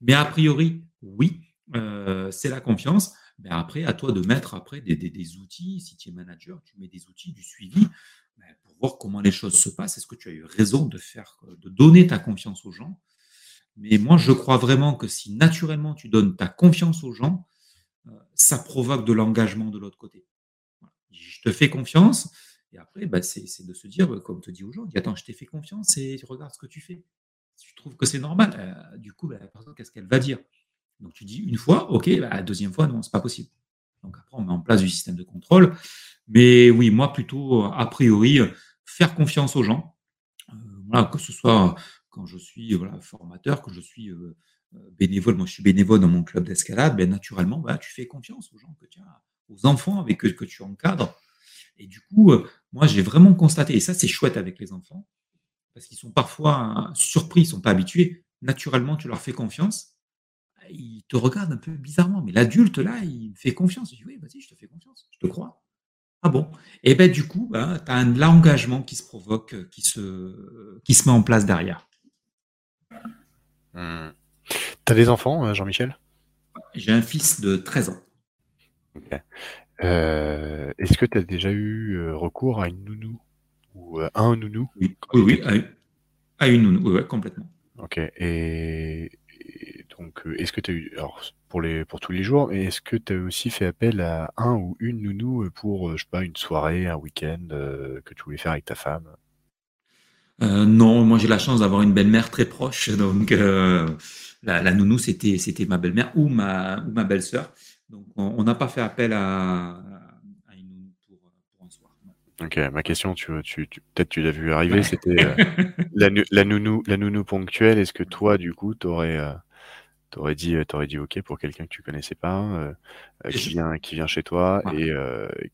Mais a priori, oui, euh, c'est la confiance. Mais après, à toi de mettre après des, outils. Si tu es manager, tu mets des outils, du suivi ben, pour voir comment les choses se passent. Est-ce que tu as eu raison de faire, de donner ta confiance aux gens? Mais moi, je crois vraiment que si naturellement tu donnes ta confiance aux gens, ça provoque de l'engagement de l'autre côté. Je te fais confiance, et après, bah, c'est de se dire, bah, comme te dit aujourd'hui, attends, je t'ai fait confiance et tu regardes ce que tu fais. Tu trouves que c'est normal, euh, du coup, bah, la personne, qu'est-ce qu'elle va dire? Donc tu dis une fois, ok, la deuxième fois, non, c'est pas possible. Donc après, on met en place du système de contrôle. Mais oui, moi, plutôt, a priori, faire confiance aux gens. Euh, que ce soit quand je suis formateur, que je suis euh, euh, bénévole, moi je suis bénévole dans mon club d'escalade, ben, naturellement, bah, tu fais confiance aux gens que tu as, aux enfants avec eux que tu encadres. Et du coup, euh, moi j'ai vraiment constaté, et ça c'est chouette avec les enfants, parce qu'ils sont parfois surpris, ils ne sont pas habitués. Naturellement, tu leur fais confiance, ils te regardent un peu bizarrement, mais l'adulte là, il fait confiance. Je dis oui, vas-y, je te fais confiance, je te crois. Ah bon? Et ben du coup, ben, tu as un l'engagement qui se provoque, qui se, qui se met en place derrière. Mmh. T'as des enfants, euh, Jean-Michel? J'ai un fils de 13 ans. Euh, est-ce que tu as déjà eu euh, recours à une nounou ou à un nounou? Oui, oui, à, une, nounou, oui, complètement. Ok. Et, donc, est-ce que tu as eu, alors pour les pour tous les jours, mais est-ce que tu as aussi fait appel à un ou une nounou pour, je sais pas, une soirée, un week-end que tu voulais faire avec ta femme? Non, moi j'ai la chance d'avoir une belle-mère très proche, [LAUGHS] donc la, nounou, c'était, c'était ma belle-mère ou ma, ou ma belle-sœur. Donc, on n'a pas fait appel à, une nounou pour, un soir. Ok, ma question, tu, tu, peut-être tu l'as vu arriver, c'était euh, [LAUGHS] la, la, nounou, la nounou ponctuelle. Est-ce que toi, du coup, t'aurais euh, aurais dit, aurais dit OK pour quelqu'un que tu connaissais pas, euh, qui vient, qui vient chez toi et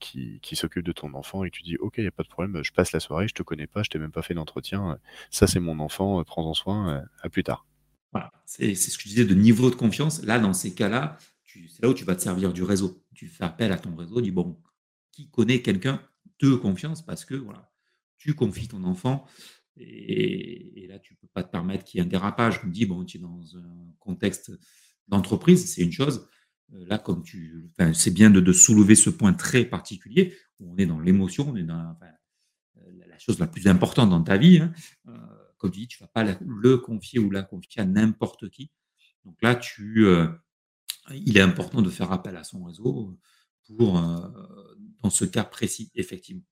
qui, qui s'occupe de ton enfant et tu dis OK, il y a pas de problème, je passe la soirée, je te connais pas, je t'ai même pas fait d'entretien, ça c'est mon enfant, prends-en soin, à plus tard. Voilà, c'est ce que je disais de niveau de confiance. Là, dans ces cas-là, c'est là où tu vas te servir du réseau. Tu fais appel à ton réseau, dis bon, qui connaît quelqu'un de confiance parce que voilà, tu confies ton enfant et, là, tu peux pas te permettre qu'il y ait un dérapage. Me dis, bon, tu es dans un contexte d'entreprise, c'est une chose. Euh, là, comme tu, c'est bien de, soulever ce point très particulier où on est dans l'émotion, on est dans la chose la plus importante dans ta vie. Hein. Euh, comme tu dis, tu vas pas le confier ou la confier à n'importe qui. Donc là, tu, euh, il est important de faire appel à son réseau pour, dans ce cas précis, effectivement.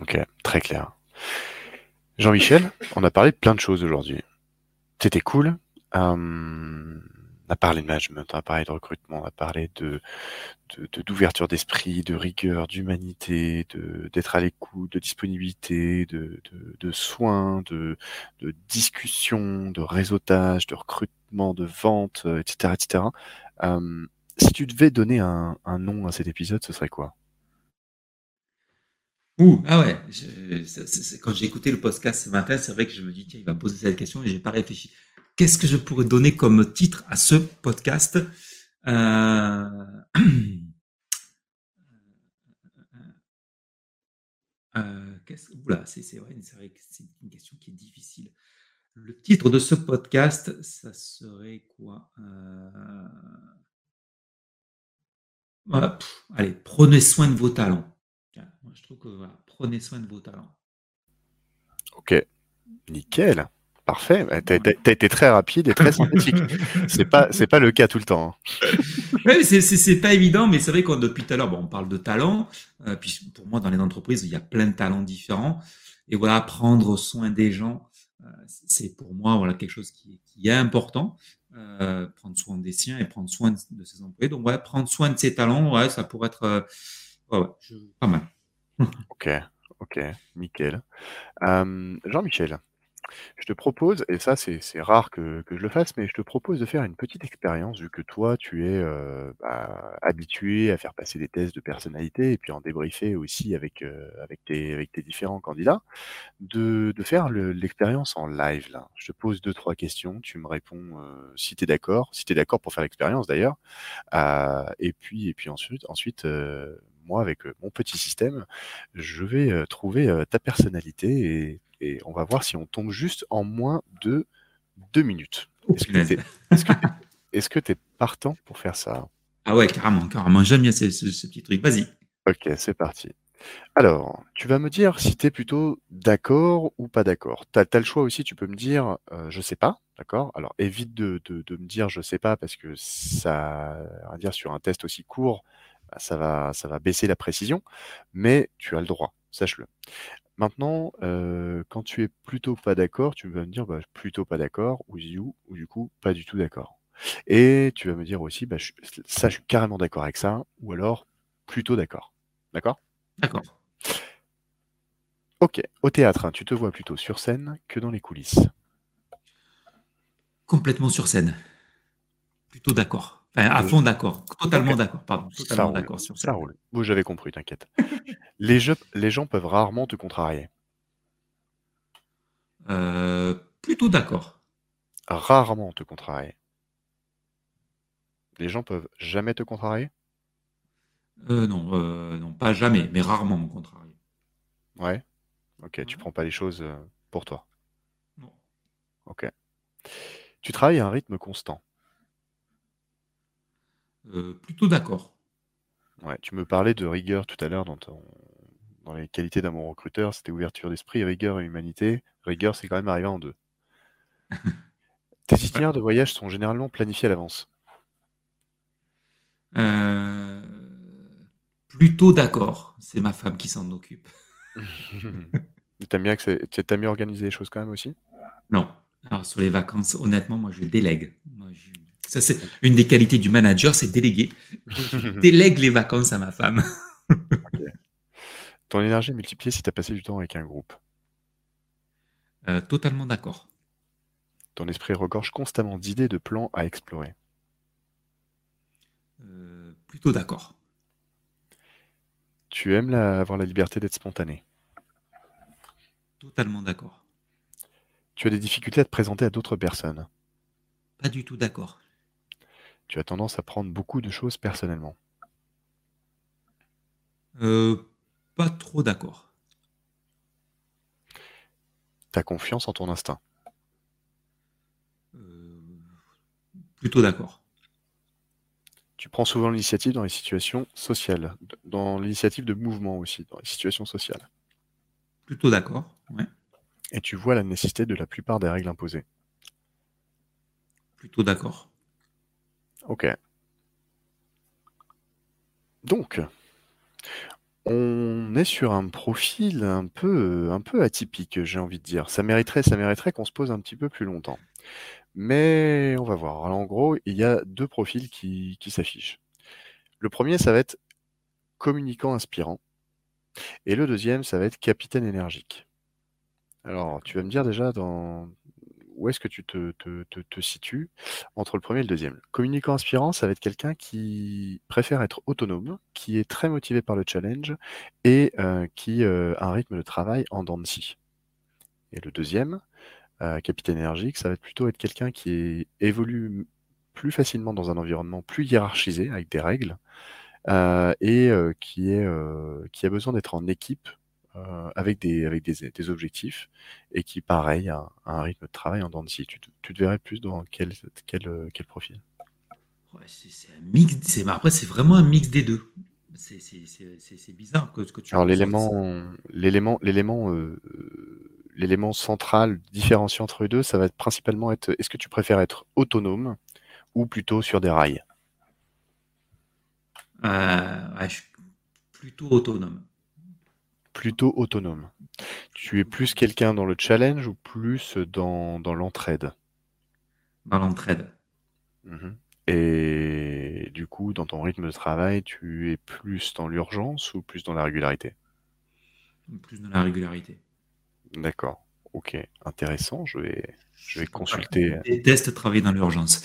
Ok, très clair. Jean-Michel, on a parlé de plein de choses aujourd'hui. C'était cool. on a parlé de management, on a parlé de recrutement, on a parlé de d'ouverture d'esprit, de rigueur, d'humanité, de d'être à l'écoute, de disponibilité, de, de, soins, de, discussion, de réseautage, de recrutement, de vente, etc., etc si tu devais donner un, nom à cet épisode, ce serait quoi? Ouh, ah ouais, quand j'ai écouté le podcast ce matin, c'est vrai que je me dis, tiens, il va poser cette question et j'ai pas réfléchi. Qu'est-ce que je pourrais donner comme titre à ce podcast? Euh... [CLEARS THROAT] euh oula, c'est vrai, vrai que c'est une question qui est difficile. Le titre de ce podcast, ça serait quoi? Euh allez, prenez soin de vos talents. Je trouve que prenez soin de vos talents. Ok, nickel. Parfait, tu as, été très rapide et très [LAUGHS] synthétique. c'est pas c'est pas le cas tout le temps. Hein. Oui, c'est pas évident, mais c'est vrai qu'on depuis tout à l'heure, bon, on parle de talent. Euh, puis pour moi, dans les entreprises, il y a plein de talents différents. Et voilà, prendre soin des gens, euh, c'est pour moi voilà quelque chose qui, qui est important. Euh, prendre soin des siens et prendre soin de, ses employés. Donc, ouais, prendre soin de ses talents, ouais, ça pourrait être pas mal. [LAUGHS] ok, ok, nickel. Jean-Michel, je te propose, et ça c'est rare que, je le fasse, mais je te propose de faire une petite expérience, vu que toi tu es bah, habitué à faire passer des tests de personnalité et puis en débriefer aussi avec, avec, tes, différents candidats, de, faire l'expérience en live. Je te pose deux, trois questions, tu me réponds si tu es d'accord, si tu es d'accord pour faire l'expérience d'ailleurs, et, puis, et puis ensuite, ensuite moi avec mon petit système, je vais trouver ta personnalité et et on va voir si on tombe juste en moins de deux minutes. Est-ce que tu es, partant pour faire ça? Ah ouais, carrément, carrément. J'aime bien ce, ce, petit truc. Vas-y. Ok, c'est parti. Alors, tu vas me dire si tu es plutôt d'accord ou pas d'accord. Tu as, le choix aussi, tu peux me dire euh, je sais pas, d'accord? Alors, évite de, de, me dire je sais pas parce que ça, on va dire sur un test aussi court, bah, ça, va, ça va baisser la précision, mais tu as le droit, sache-le. Maintenant, euh, quand tu es plutôt pas d'accord, tu vas me dire bah, plutôt pas d'accord, ou ou du coup pas du tout d'accord. Et tu vas me dire aussi, bah, ça, je suis carrément d'accord avec ça, ou alors plutôt d'accord. D'accord? D'accord. Ok, au théâtre, hein, tu te vois plutôt sur scène que dans les coulisses. Complètement sur scène. Plutôt d'accord. Enfin, à fond d'accord. Totalement d'accord, pardon. Totalement d'accord sur ça. Ça roule. Bon, j'avais compris, t'inquiète. les, les gens peuvent rarement te contrarier. Euh, plutôt d'accord. Rarement te contrarier. Les gens peuvent jamais te contrarier? Euh, non, euh, non, pas jamais, mais rarement me contrarier. Ouais. Ok, tu prends pas les choses pour toi. Non. Ok. Tu travailles à un rythme constant. Euh, plutôt d'accord. Ouais, tu me parlais de rigueur tout à l'heure dans, dans les qualités d'un bon recruteur, c'était ouverture d'esprit, rigueur et humanité. Rigueur, c'est quand même arrivé en deux. [LAUGHS] Tes itinéraires de voyage sont généralement planifiés à l'avance. Euh, plutôt d'accord. C'est ma femme qui s'en occupe. [LAUGHS] [LAUGHS] T'aimes bien, que mieux organisé les choses quand même aussi? Non. Alors sur les vacances, honnêtement, moi je délègue. Moi, je ça, c'est une des qualités du manager, c'est déléguer. Je [LAUGHS] délègue les vacances à ma femme. Ton énergie est multipliée si tu as passé du temps avec un groupe. Euh, totalement d'accord. Ton esprit regorge constamment d'idées, de plans à explorer. Euh, plutôt d'accord. Tu aimes avoir la liberté d'être spontané. Totalement d'accord. Tu as des difficultés à te présenter à d'autres personnes. Pas du tout d'accord. Tu as tendance à prendre beaucoup de choses personnellement. Euh, pas trop d'accord. Tu as confiance en ton instinct. Euh, plutôt d'accord. Tu prends souvent l'initiative dans les situations sociales, dans l'initiative de mouvement aussi, dans les situations sociales. Plutôt d'accord, ouais. Et tu vois la nécessité de la plupart des règles imposées. Plutôt d'accord. Ok. Donc, on est sur un profil un peu, atypique, j'ai envie de dire. Ça mériterait, ça mériterait qu'on se pose un petit peu plus longtemps. Mais on va voir. Alors, en gros, il y a deux profils qui, qui s'affichent. Le premier, ça va être communicant inspirant. Et le deuxième, ça va être capitaine énergique. Alors, tu vas me dire déjà dans où est-ce que tu te, situes entre le premier et le deuxième? Communicant inspirant, ça va être quelqu'un qui préfère être autonome, qui est très motivé par le challenge et euh, qui euh, a un rythme de travail en dents de scie. Et le deuxième, euh, capitaine énergique, ça va être plutôt être quelqu'un qui évolue plus facilement dans un environnement plus hiérarchisé, avec des règles, et qui a besoin d'être en équipe euh, avec, des, avec des, des, objectifs et qui, pareil, a, un rythme de travail en dents de Tu, tu, te verrais plus dans quel, quel, euh, quel profil? Ouais, c'est, un mix. après, c'est vraiment un mix des deux. C'est, bizarre que, que tu. Alors l'élément, l'élément, l'élément, euh, l'élément central différenciant entre les deux, ça va être principalement être. Est-ce que tu préfères être autonome ou plutôt sur des rails? Euh, Plutôt autonome plutôt autonome. Tu es plus quelqu'un dans le challenge ou plus dans, dans l'entraide? Dans l'entraide. Mhm. Et du coup, dans ton rythme de travail, tu es plus dans l'urgence ou plus dans la régularité? Plus dans la régularité. D'accord. Ok, intéressant. Je vais, je vais consulter. Je déteste travailler dans l'urgence.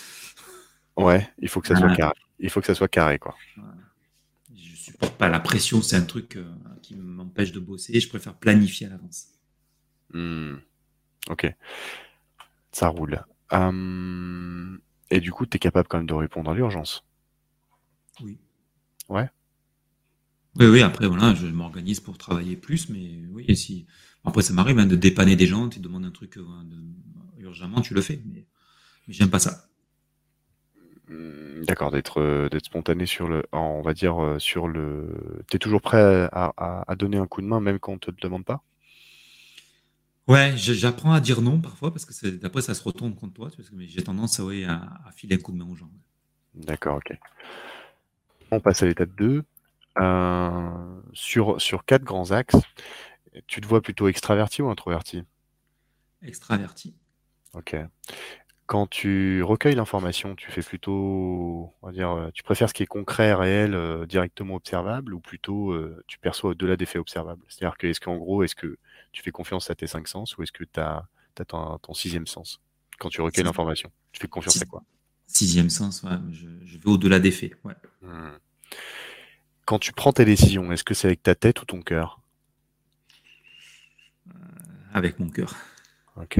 Ouais, il faut que ça soit carré. Il faut que ça soit carré, quoi supporte pas la pression, c'est un truc euh, qui m'empêche de bosser. Je préfère planifier à l'avance. Hmm. Ok, ça roule. Hum, et du coup, tu es capable quand même de répondre à l'urgence? Oui. Ouais? Oui, oui, après, voilà, je m'organise pour travailler plus, mais oui, si. Après, ça m'arrive hein, de dépanner des gens, tu demandes un truc euh, urgemment, tu le fais, mais, mais j'aime pas ça. Mmh, d'accord, d'être euh, d'être spontané sur le, on va dire euh, sur le. T'es toujours prêt à, donner un coup de main même quand on te le demande pas? Ouais, j'apprends à dire non parfois parce que après ça se retourne contre toi, j'ai tendance à, à, filer un coup de main aux gens. D'accord, ok. On passe à l'étape 2. Euh, sur, sur quatre grands axes, tu te vois plutôt extraverti ou introverti? Extraverti. Ok quand tu recueilles l'information, tu fais plutôt, on va dire, euh, tu préfères ce qui est concret, réel, euh, directement observable, ou plutôt euh, tu perçois au-delà des faits observables? C'est-à-dire que, est-ce qu'en gros, est-ce que tu fais confiance à tes cinq sens, ou est-ce que tu as, ton, sixième sens quand tu recueilles l'information? Tu fais confiance à quoi? Sixième sens, ouais, je, vais au-delà des faits. Ouais. Mmh. Quand tu prends tes décisions, est-ce que c'est avec ta tête ou ton cœur? Avec mon cœur. Ok.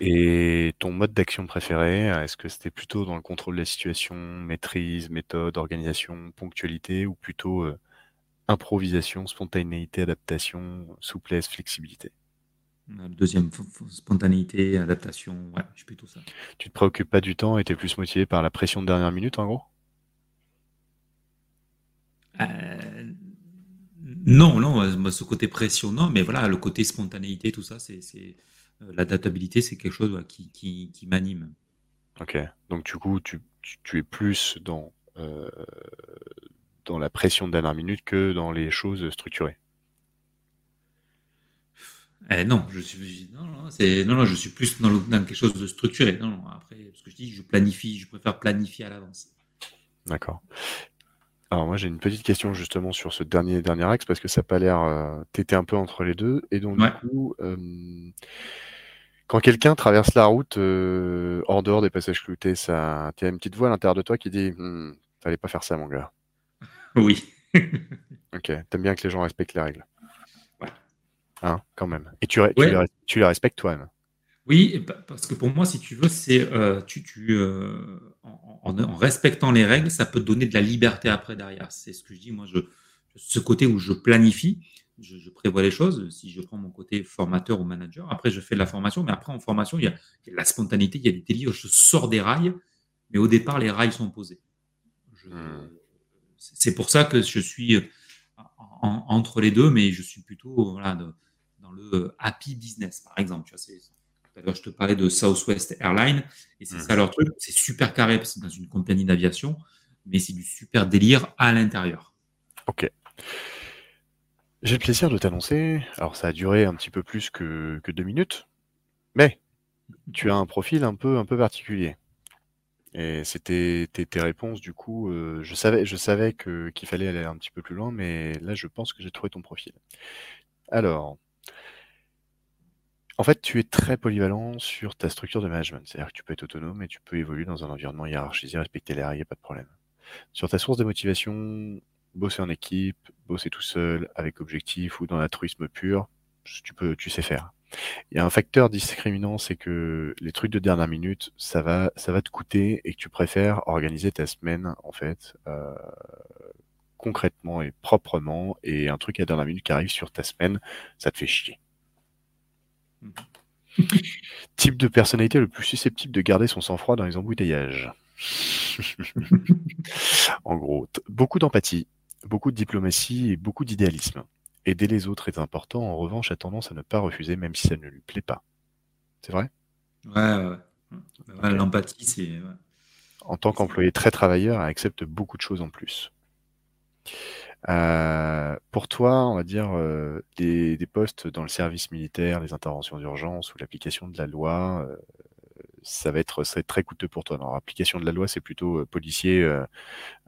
Et ton mode d'action préféré, est-ce que c'était plutôt dans le contrôle de la situation, maîtrise, méthode, organisation, ponctualité, ou plutôt euh, improvisation, spontanéité, adaptation, souplesse, flexibilité? Le deuxième, spontanéité, adaptation, ouais, je suis plutôt ça. Tu te préoccupes pas du temps et tu es plus motivé par la pression de dernière minute, en gros? Euh, Non, non, ce côté pression, non, mais voilà, le côté spontanéité, tout ça, c'est euh, l'adaptabilité, c'est quelque chose qui, qui, m'anime. Ok, donc du coup, tu, tu, es plus dans, euh, dans la pression de dernière minute que dans les choses structurées. Eh non, je suis non, non, non, non, je suis plus dans, quelque chose de structuré. Non, non, après, parce que je dis, je planifie, je préfère planifier à l'avance. D'accord. Alors moi j'ai une petite question justement sur ce dernier dernier axe parce que ça n'a pas l'air. Euh, T'étais un peu entre les deux et donc Ouais. du coup, euh, quand quelqu'un traverse la route euh, hors dehors des passages cloutés, ça, t'as une petite voix à l'intérieur de toi qui dit, Hmm, fallait pas faire ça mon gars. [LAUGHS] Oui. Ok, t'aimes bien que les gens respectent les règles. Ouais. Hein, quand même. Et tu, tu Ouais. les, res- tu les respectes toi-même. Oui, parce que pour moi, si tu veux, c'est euh, tu, tu euh, en, en- en respectant les règles, ça peut te donner de la liberté après derrière. C'est ce que je dis. Moi, je ce côté où je planifie, je, je prévois les choses. Si je prends mon côté formateur ou manager, après je fais de la formation, mais après en formation, il y a, il y a de la spontanéité, il y a du délire. Je sors des rails, mais au départ, les rails sont posés. Hmm. C'est pour ça que je suis en- en- entre les deux, mais je suis plutôt voilà, de- dans le happy business, par exemple. Tu vois, c'est- tout à l'heure, je te parlais de Southwest Airlines, et c'est Mhm. ça leur truc. C'est super carré, parce que c'est dans une compagnie d'aviation, mais c'est du super délire à l'intérieur. Ok. J'ai le plaisir de t'annoncer, alors ça a duré un petit peu plus que, que deux minutes, mais tu as un profil un peu, un peu particulier. Et c'était tes, tes réponses, du coup, euh, je savais, je savais que, qu'il fallait aller un petit peu plus loin, mais là, je pense que j'ai trouvé ton profil. Alors, en fait, tu es très polyvalent sur ta structure de management. C'est-à-dire que tu peux être autonome et tu peux évoluer dans un environnement hiérarchisé, respecter les règles, pas de problème. Sur ta source de motivation, bosser en équipe, bosser tout seul, avec objectif ou dans l'altruisme pur, tu peux, tu sais faire. Il y a un facteur discriminant, c'est que les trucs de dernière minute, ça va, ça va te coûter et que tu préfères organiser ta semaine, en fait, euh, concrètement et proprement, et un truc à dernière minute qui arrive sur ta semaine, ça te fait chier. [LAUGHS] Type de personnalité le plus susceptible de garder son sang-froid dans les embouteillages. [LAUGHS] en gros, beaucoup d'empathie, beaucoup de diplomatie et beaucoup d'idéalisme. Aider les autres est important, en revanche, a tendance à ne pas refuser même si ça ne lui plaît pas. C'est vrai? Ouais, ouais. L'empathie, c'est. ouais. En tant qu'employé très travailleur, elle accepte beaucoup de choses en plus. Euh, pour toi, on va dire euh, des, des postes dans le service militaire, les interventions d'urgence ou l'application de la loi, euh, ça va être, ça va être très coûteux pour toi. Alors, l'application de la loi, c'est plutôt policier,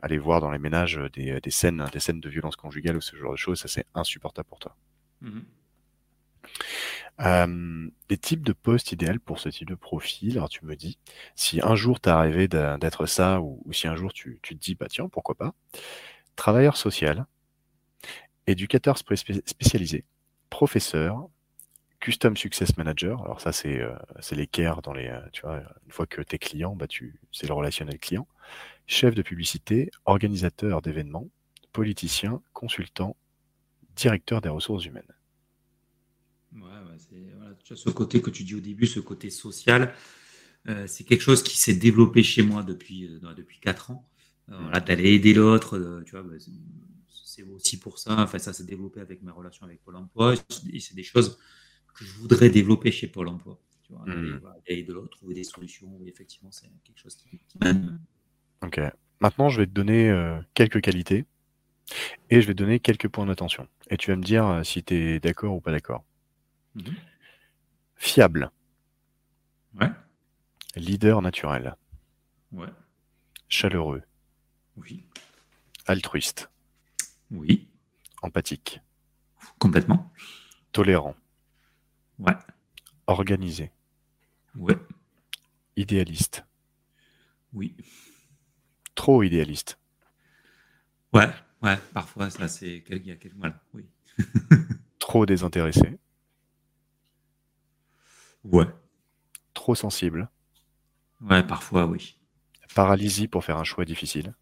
aller voir dans les ménages des, des scènes, des scènes de violence conjugale ou ce genre de choses, ça c'est insupportable pour toi. Mhm. Euh, des types de postes idéaux pour ce type de profil. Alors tu me dis, si un jour tu as rêvé d'être ça, ou, ou si un jour tu, tu te dis, bah tiens, pourquoi pas, travailleur social, éducateur spé- spé- spécialisé, professeur, custom success manager. Alors ça c'est euh, dans les, euh, tu vois, une fois que t'es client, bah c'est le relationnel client, chef de publicité, organisateur d'événements, politicien, consultant, directeur des ressources humaines. Ouais, ouais, ce côté que tu dis au début, ce côté social, euh, c'est quelque chose qui s'est développé chez moi depuis euh, depuis quatre ans. Euh, voilà, d'aller aider l'autre, euh, tu vois, bah, c'est- aussi pour ça. Enfin, ça s'est développé avec ma relation avec Pôle Emploi, et c'est des choses que je voudrais développer chez Pôle Emploi. Tu vois, voilà, aider l'autre, trouver des solutions. Effectivement, c'est quelque chose qui, qui. Ok. Maintenant, je vais te donner euh, quelques qualités et je vais te donner quelques points d'attention. Et tu vas me dire euh, si tu es d'accord ou pas d'accord. Mhm. Fiable, Ouais, leader naturel, ouais, chaleureux, oui, altruiste, oui, empathique, complètement. tolérant, Ouais, organisé, ouais, idéaliste, oui. trop idéaliste, Ouais, ouais, parfois, ça, c'est il y a quel- voilà, oui. [LAUGHS] trop désintéressé, Ouais, trop sensible, ouais, parfois, oui. paralysie pour faire un choix difficile,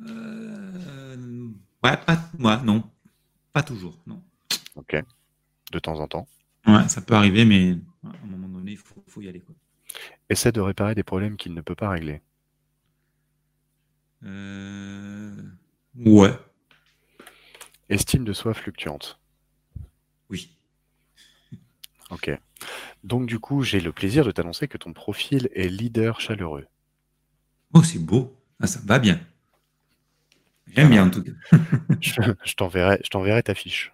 Euh, ouais, pas, ouais, non, pas toujours, non. ok, de temps en temps. Ouais, ça peut arriver, mais à un moment donné, il faut, faut y aller, quoi. Essaie de réparer des problèmes qu'il ne peut pas régler. Euh, ouais, Estime de soi fluctuante. oui. Ok. Donc du coup, j'ai le plaisir de t'annoncer que ton profil est leader chaleureux. Oh, c'est beau. Ah, ça va bien. J'aime bien, en tout cas. [LAUGHS] je je t'enverrai, je t'enverrai ta fiche.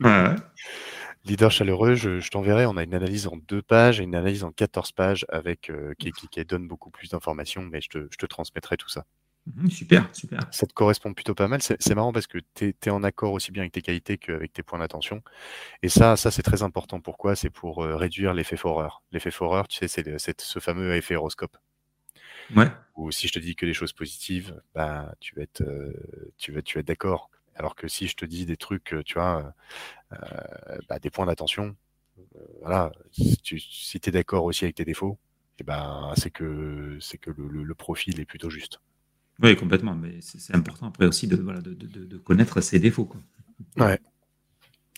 Ouais, [LAUGHS] Leader chaleureux, je, je t'enverrai. On a une analyse en deux pages et une analyse en 14 pages avec euh, qui, qui, qui donne beaucoup plus d'informations, mais je te, je te transmettrai tout ça. Mhm, super, super. Ça te correspond plutôt pas mal. C'est marrant parce que tu es, en accord aussi bien avec tes qualités qu'avec tes points d'attention. Et ça, ça c'est très important. Pourquoi? C'est pour euh, réduire l'effet foreur. L'effet foreur, tu sais, c'est ce fameux effet horoscope. Ouais. Ou si je te dis que des choses positives, bah, tu vas être, euh, tu vas, tu vas être d'accord. Alors que si je te dis des trucs, tu vois, euh, bah, des points d'attention, voilà, si tu es d'accord aussi avec tes défauts, et eh ben, c'est que, c'est que le profil est plutôt juste. Oui, complètement. Mais c'est important après aussi de, voilà, de, de, de, connaître ses défauts. Quoi. Ouais,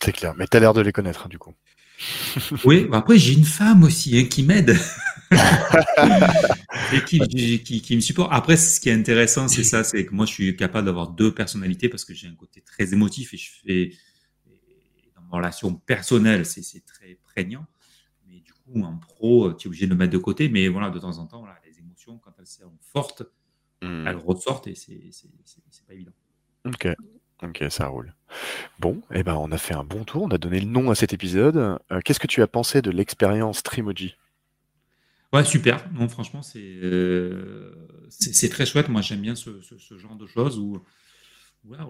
c'est clair. Mais tu as l'air de les connaître, hein, du coup. oui, bah, après, j'ai une femme aussi hein, qui m'aide. [LAUGHS] et qui, qui, qui, me supporte. Après, ce qui est intéressant, c'est ça, c'est que moi, je suis capable d'avoir deux personnalités parce que j'ai un côté très émotif et je fais, dans ma relation personnelle, c'est très prégnant. Mais du coup, en pro, tu es obligé de le mettre de côté. Mais voilà, de temps en temps, voilà, les émotions, quand elles sont fortes, Mmh. elles ressortent et c'est pas évident. Ok, ok, ça roule. Bon, et eh ben on a fait un bon tour, on a donné le nom à cet épisode. Euh, qu'est-ce que tu as pensé de l'expérience Trimoji? Ouais, super. Non, franchement, euh, c'est très chouette. Moi, j'aime bien ce, genre de choses où,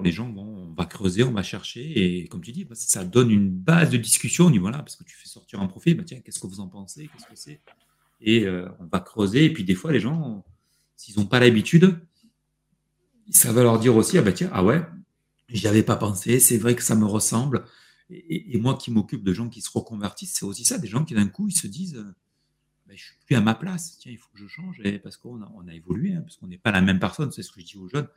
les gens vont, on va creuser, on va chercher, et comme tu dis, bah, ça donne une base de discussion. On dit voilà, parce que tu fais sortir un profil, bah, tiens, qu'est-ce que vous en pensez? Qu'est-ce que c'est? Et euh, on va creuser, et puis des fois, les gens s'ils n'ont pas l'habitude, ça va leur dire aussi, ah bah tiens, ah ouais, j'y avais pas pensé, c'est vrai que ça me ressemble. Et, moi qui m'occupe de gens qui se reconvertissent, c'est aussi ça, des gens qui d'un coup, ils se disent, je bah, je suis plus à ma place, tiens, il faut que je change, parce qu'on a, évolué, hein, parce qu'on n'est pas la même personne, c'est ce que je dis aux jeunes,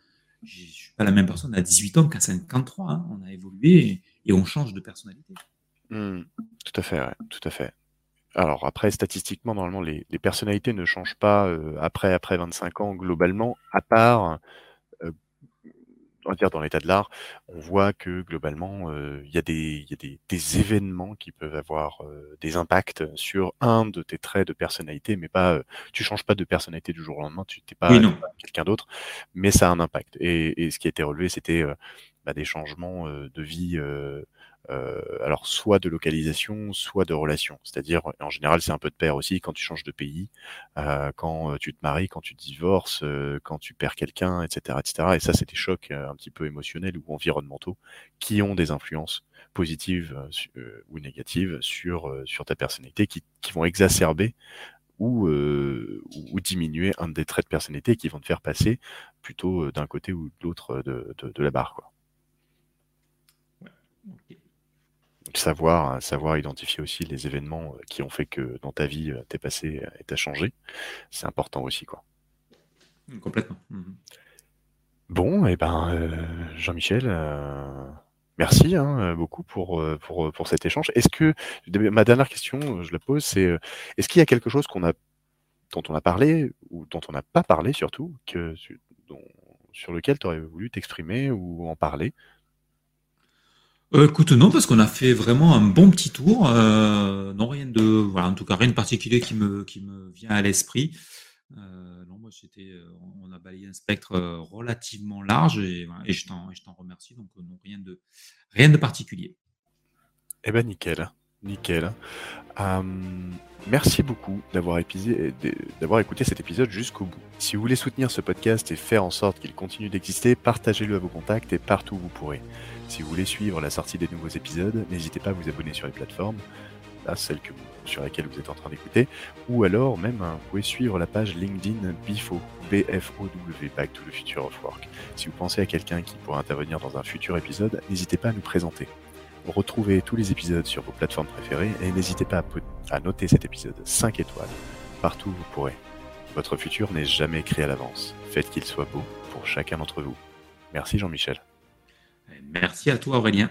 je ne suis pas la même personne à 18 ans qu'à 53, hein. on a évolué et, on change de personnalité. Mmh. tout à fait, tout à fait. Alors après, statistiquement, normalement, les, personnalités ne changent pas euh, après, après 25 ans globalement, à part, on va dire dans l'état de l'art, on voit que globalement, euh, il y a, des, y a des, des, événements qui peuvent avoir des impacts sur un de tes traits de personnalité, mais pas, tu changes pas de personnalité du jour au lendemain, tu n'es pas, quelqu'un d'autre, mais ça a un impact. Et, et ce qui a été relevé, c'était bah, des changements de vie euh, alors soit de localisation, soit de relation. C'est-à-dire, en général, c'est un peu de pair aussi quand tu changes de pays, euh, quand euh, tu te maries, quand tu divorces, quand tu perds quelqu'un, etc., etc. Et ça, c'est des chocs un petit peu émotionnels ou environnementaux qui ont des influences positives ou négatives sur sur ta personnalité, qui, qui vont exacerber ou, ou, diminuer un des traits de personnalité qui vont te faire passer plutôt d'un côté ou de l'autre de, de, de, la barre. Quoi. Savoir, savoir identifier aussi les événements euh, qui ont fait que dans ta vie, euh, t'es passé euh, et t'as changé, c'est important aussi, quoi. Complètement. Bon, et eh ben, Jean-Michel, merci hein, beaucoup pour, pour, pour cet échange. Est-ce que, ma dernière question, je la pose, c'est est-ce qu'il y a quelque chose qu'on a, dont on a parlé, ou dont on n'a pas parlé surtout, que, sur lequel tu aurais voulu t'exprimer ou en parler? Euh, écoute, non, parce qu'on a fait vraiment un bon petit tour. Euh, non, rien de, voilà, en tout cas, rien de particulier qui me, qui me vient à l'esprit. Euh, non, moi, c'était, on a balayé un spectre relativement large et, et je t'en, remercie. Donc, non, rien de, rien de particulier. Eh ben, nickel, nickel. merci beaucoup d'avoir écouté cet épisode jusqu'au bout. Si vous voulez soutenir ce podcast et faire en sorte qu'il continue d'exister, partagez-le à vos contacts et partout où vous pourrez. Si vous voulez suivre la sortie des nouveaux épisodes, n'hésitez pas à vous abonner sur les plateformes, là, celle sur laquelle vous êtes en train d'écouter, ou alors même hein, vous pouvez suivre la page LinkedIn BIFO, B-F-O-W, Back to the Future of Work. Si vous pensez à quelqu'un qui pourrait intervenir dans un futur épisode, n'hésitez pas à nous présenter. Retrouvez tous les épisodes sur vos plateformes préférées et n'hésitez pas à, à noter cet épisode 5 étoiles partout où vous pourrez. Votre futur n'est jamais écrit à l'avance. Faites qu'il soit beau pour chacun d'entre vous. Merci Jean-Michel. Merci à toi Aurélien.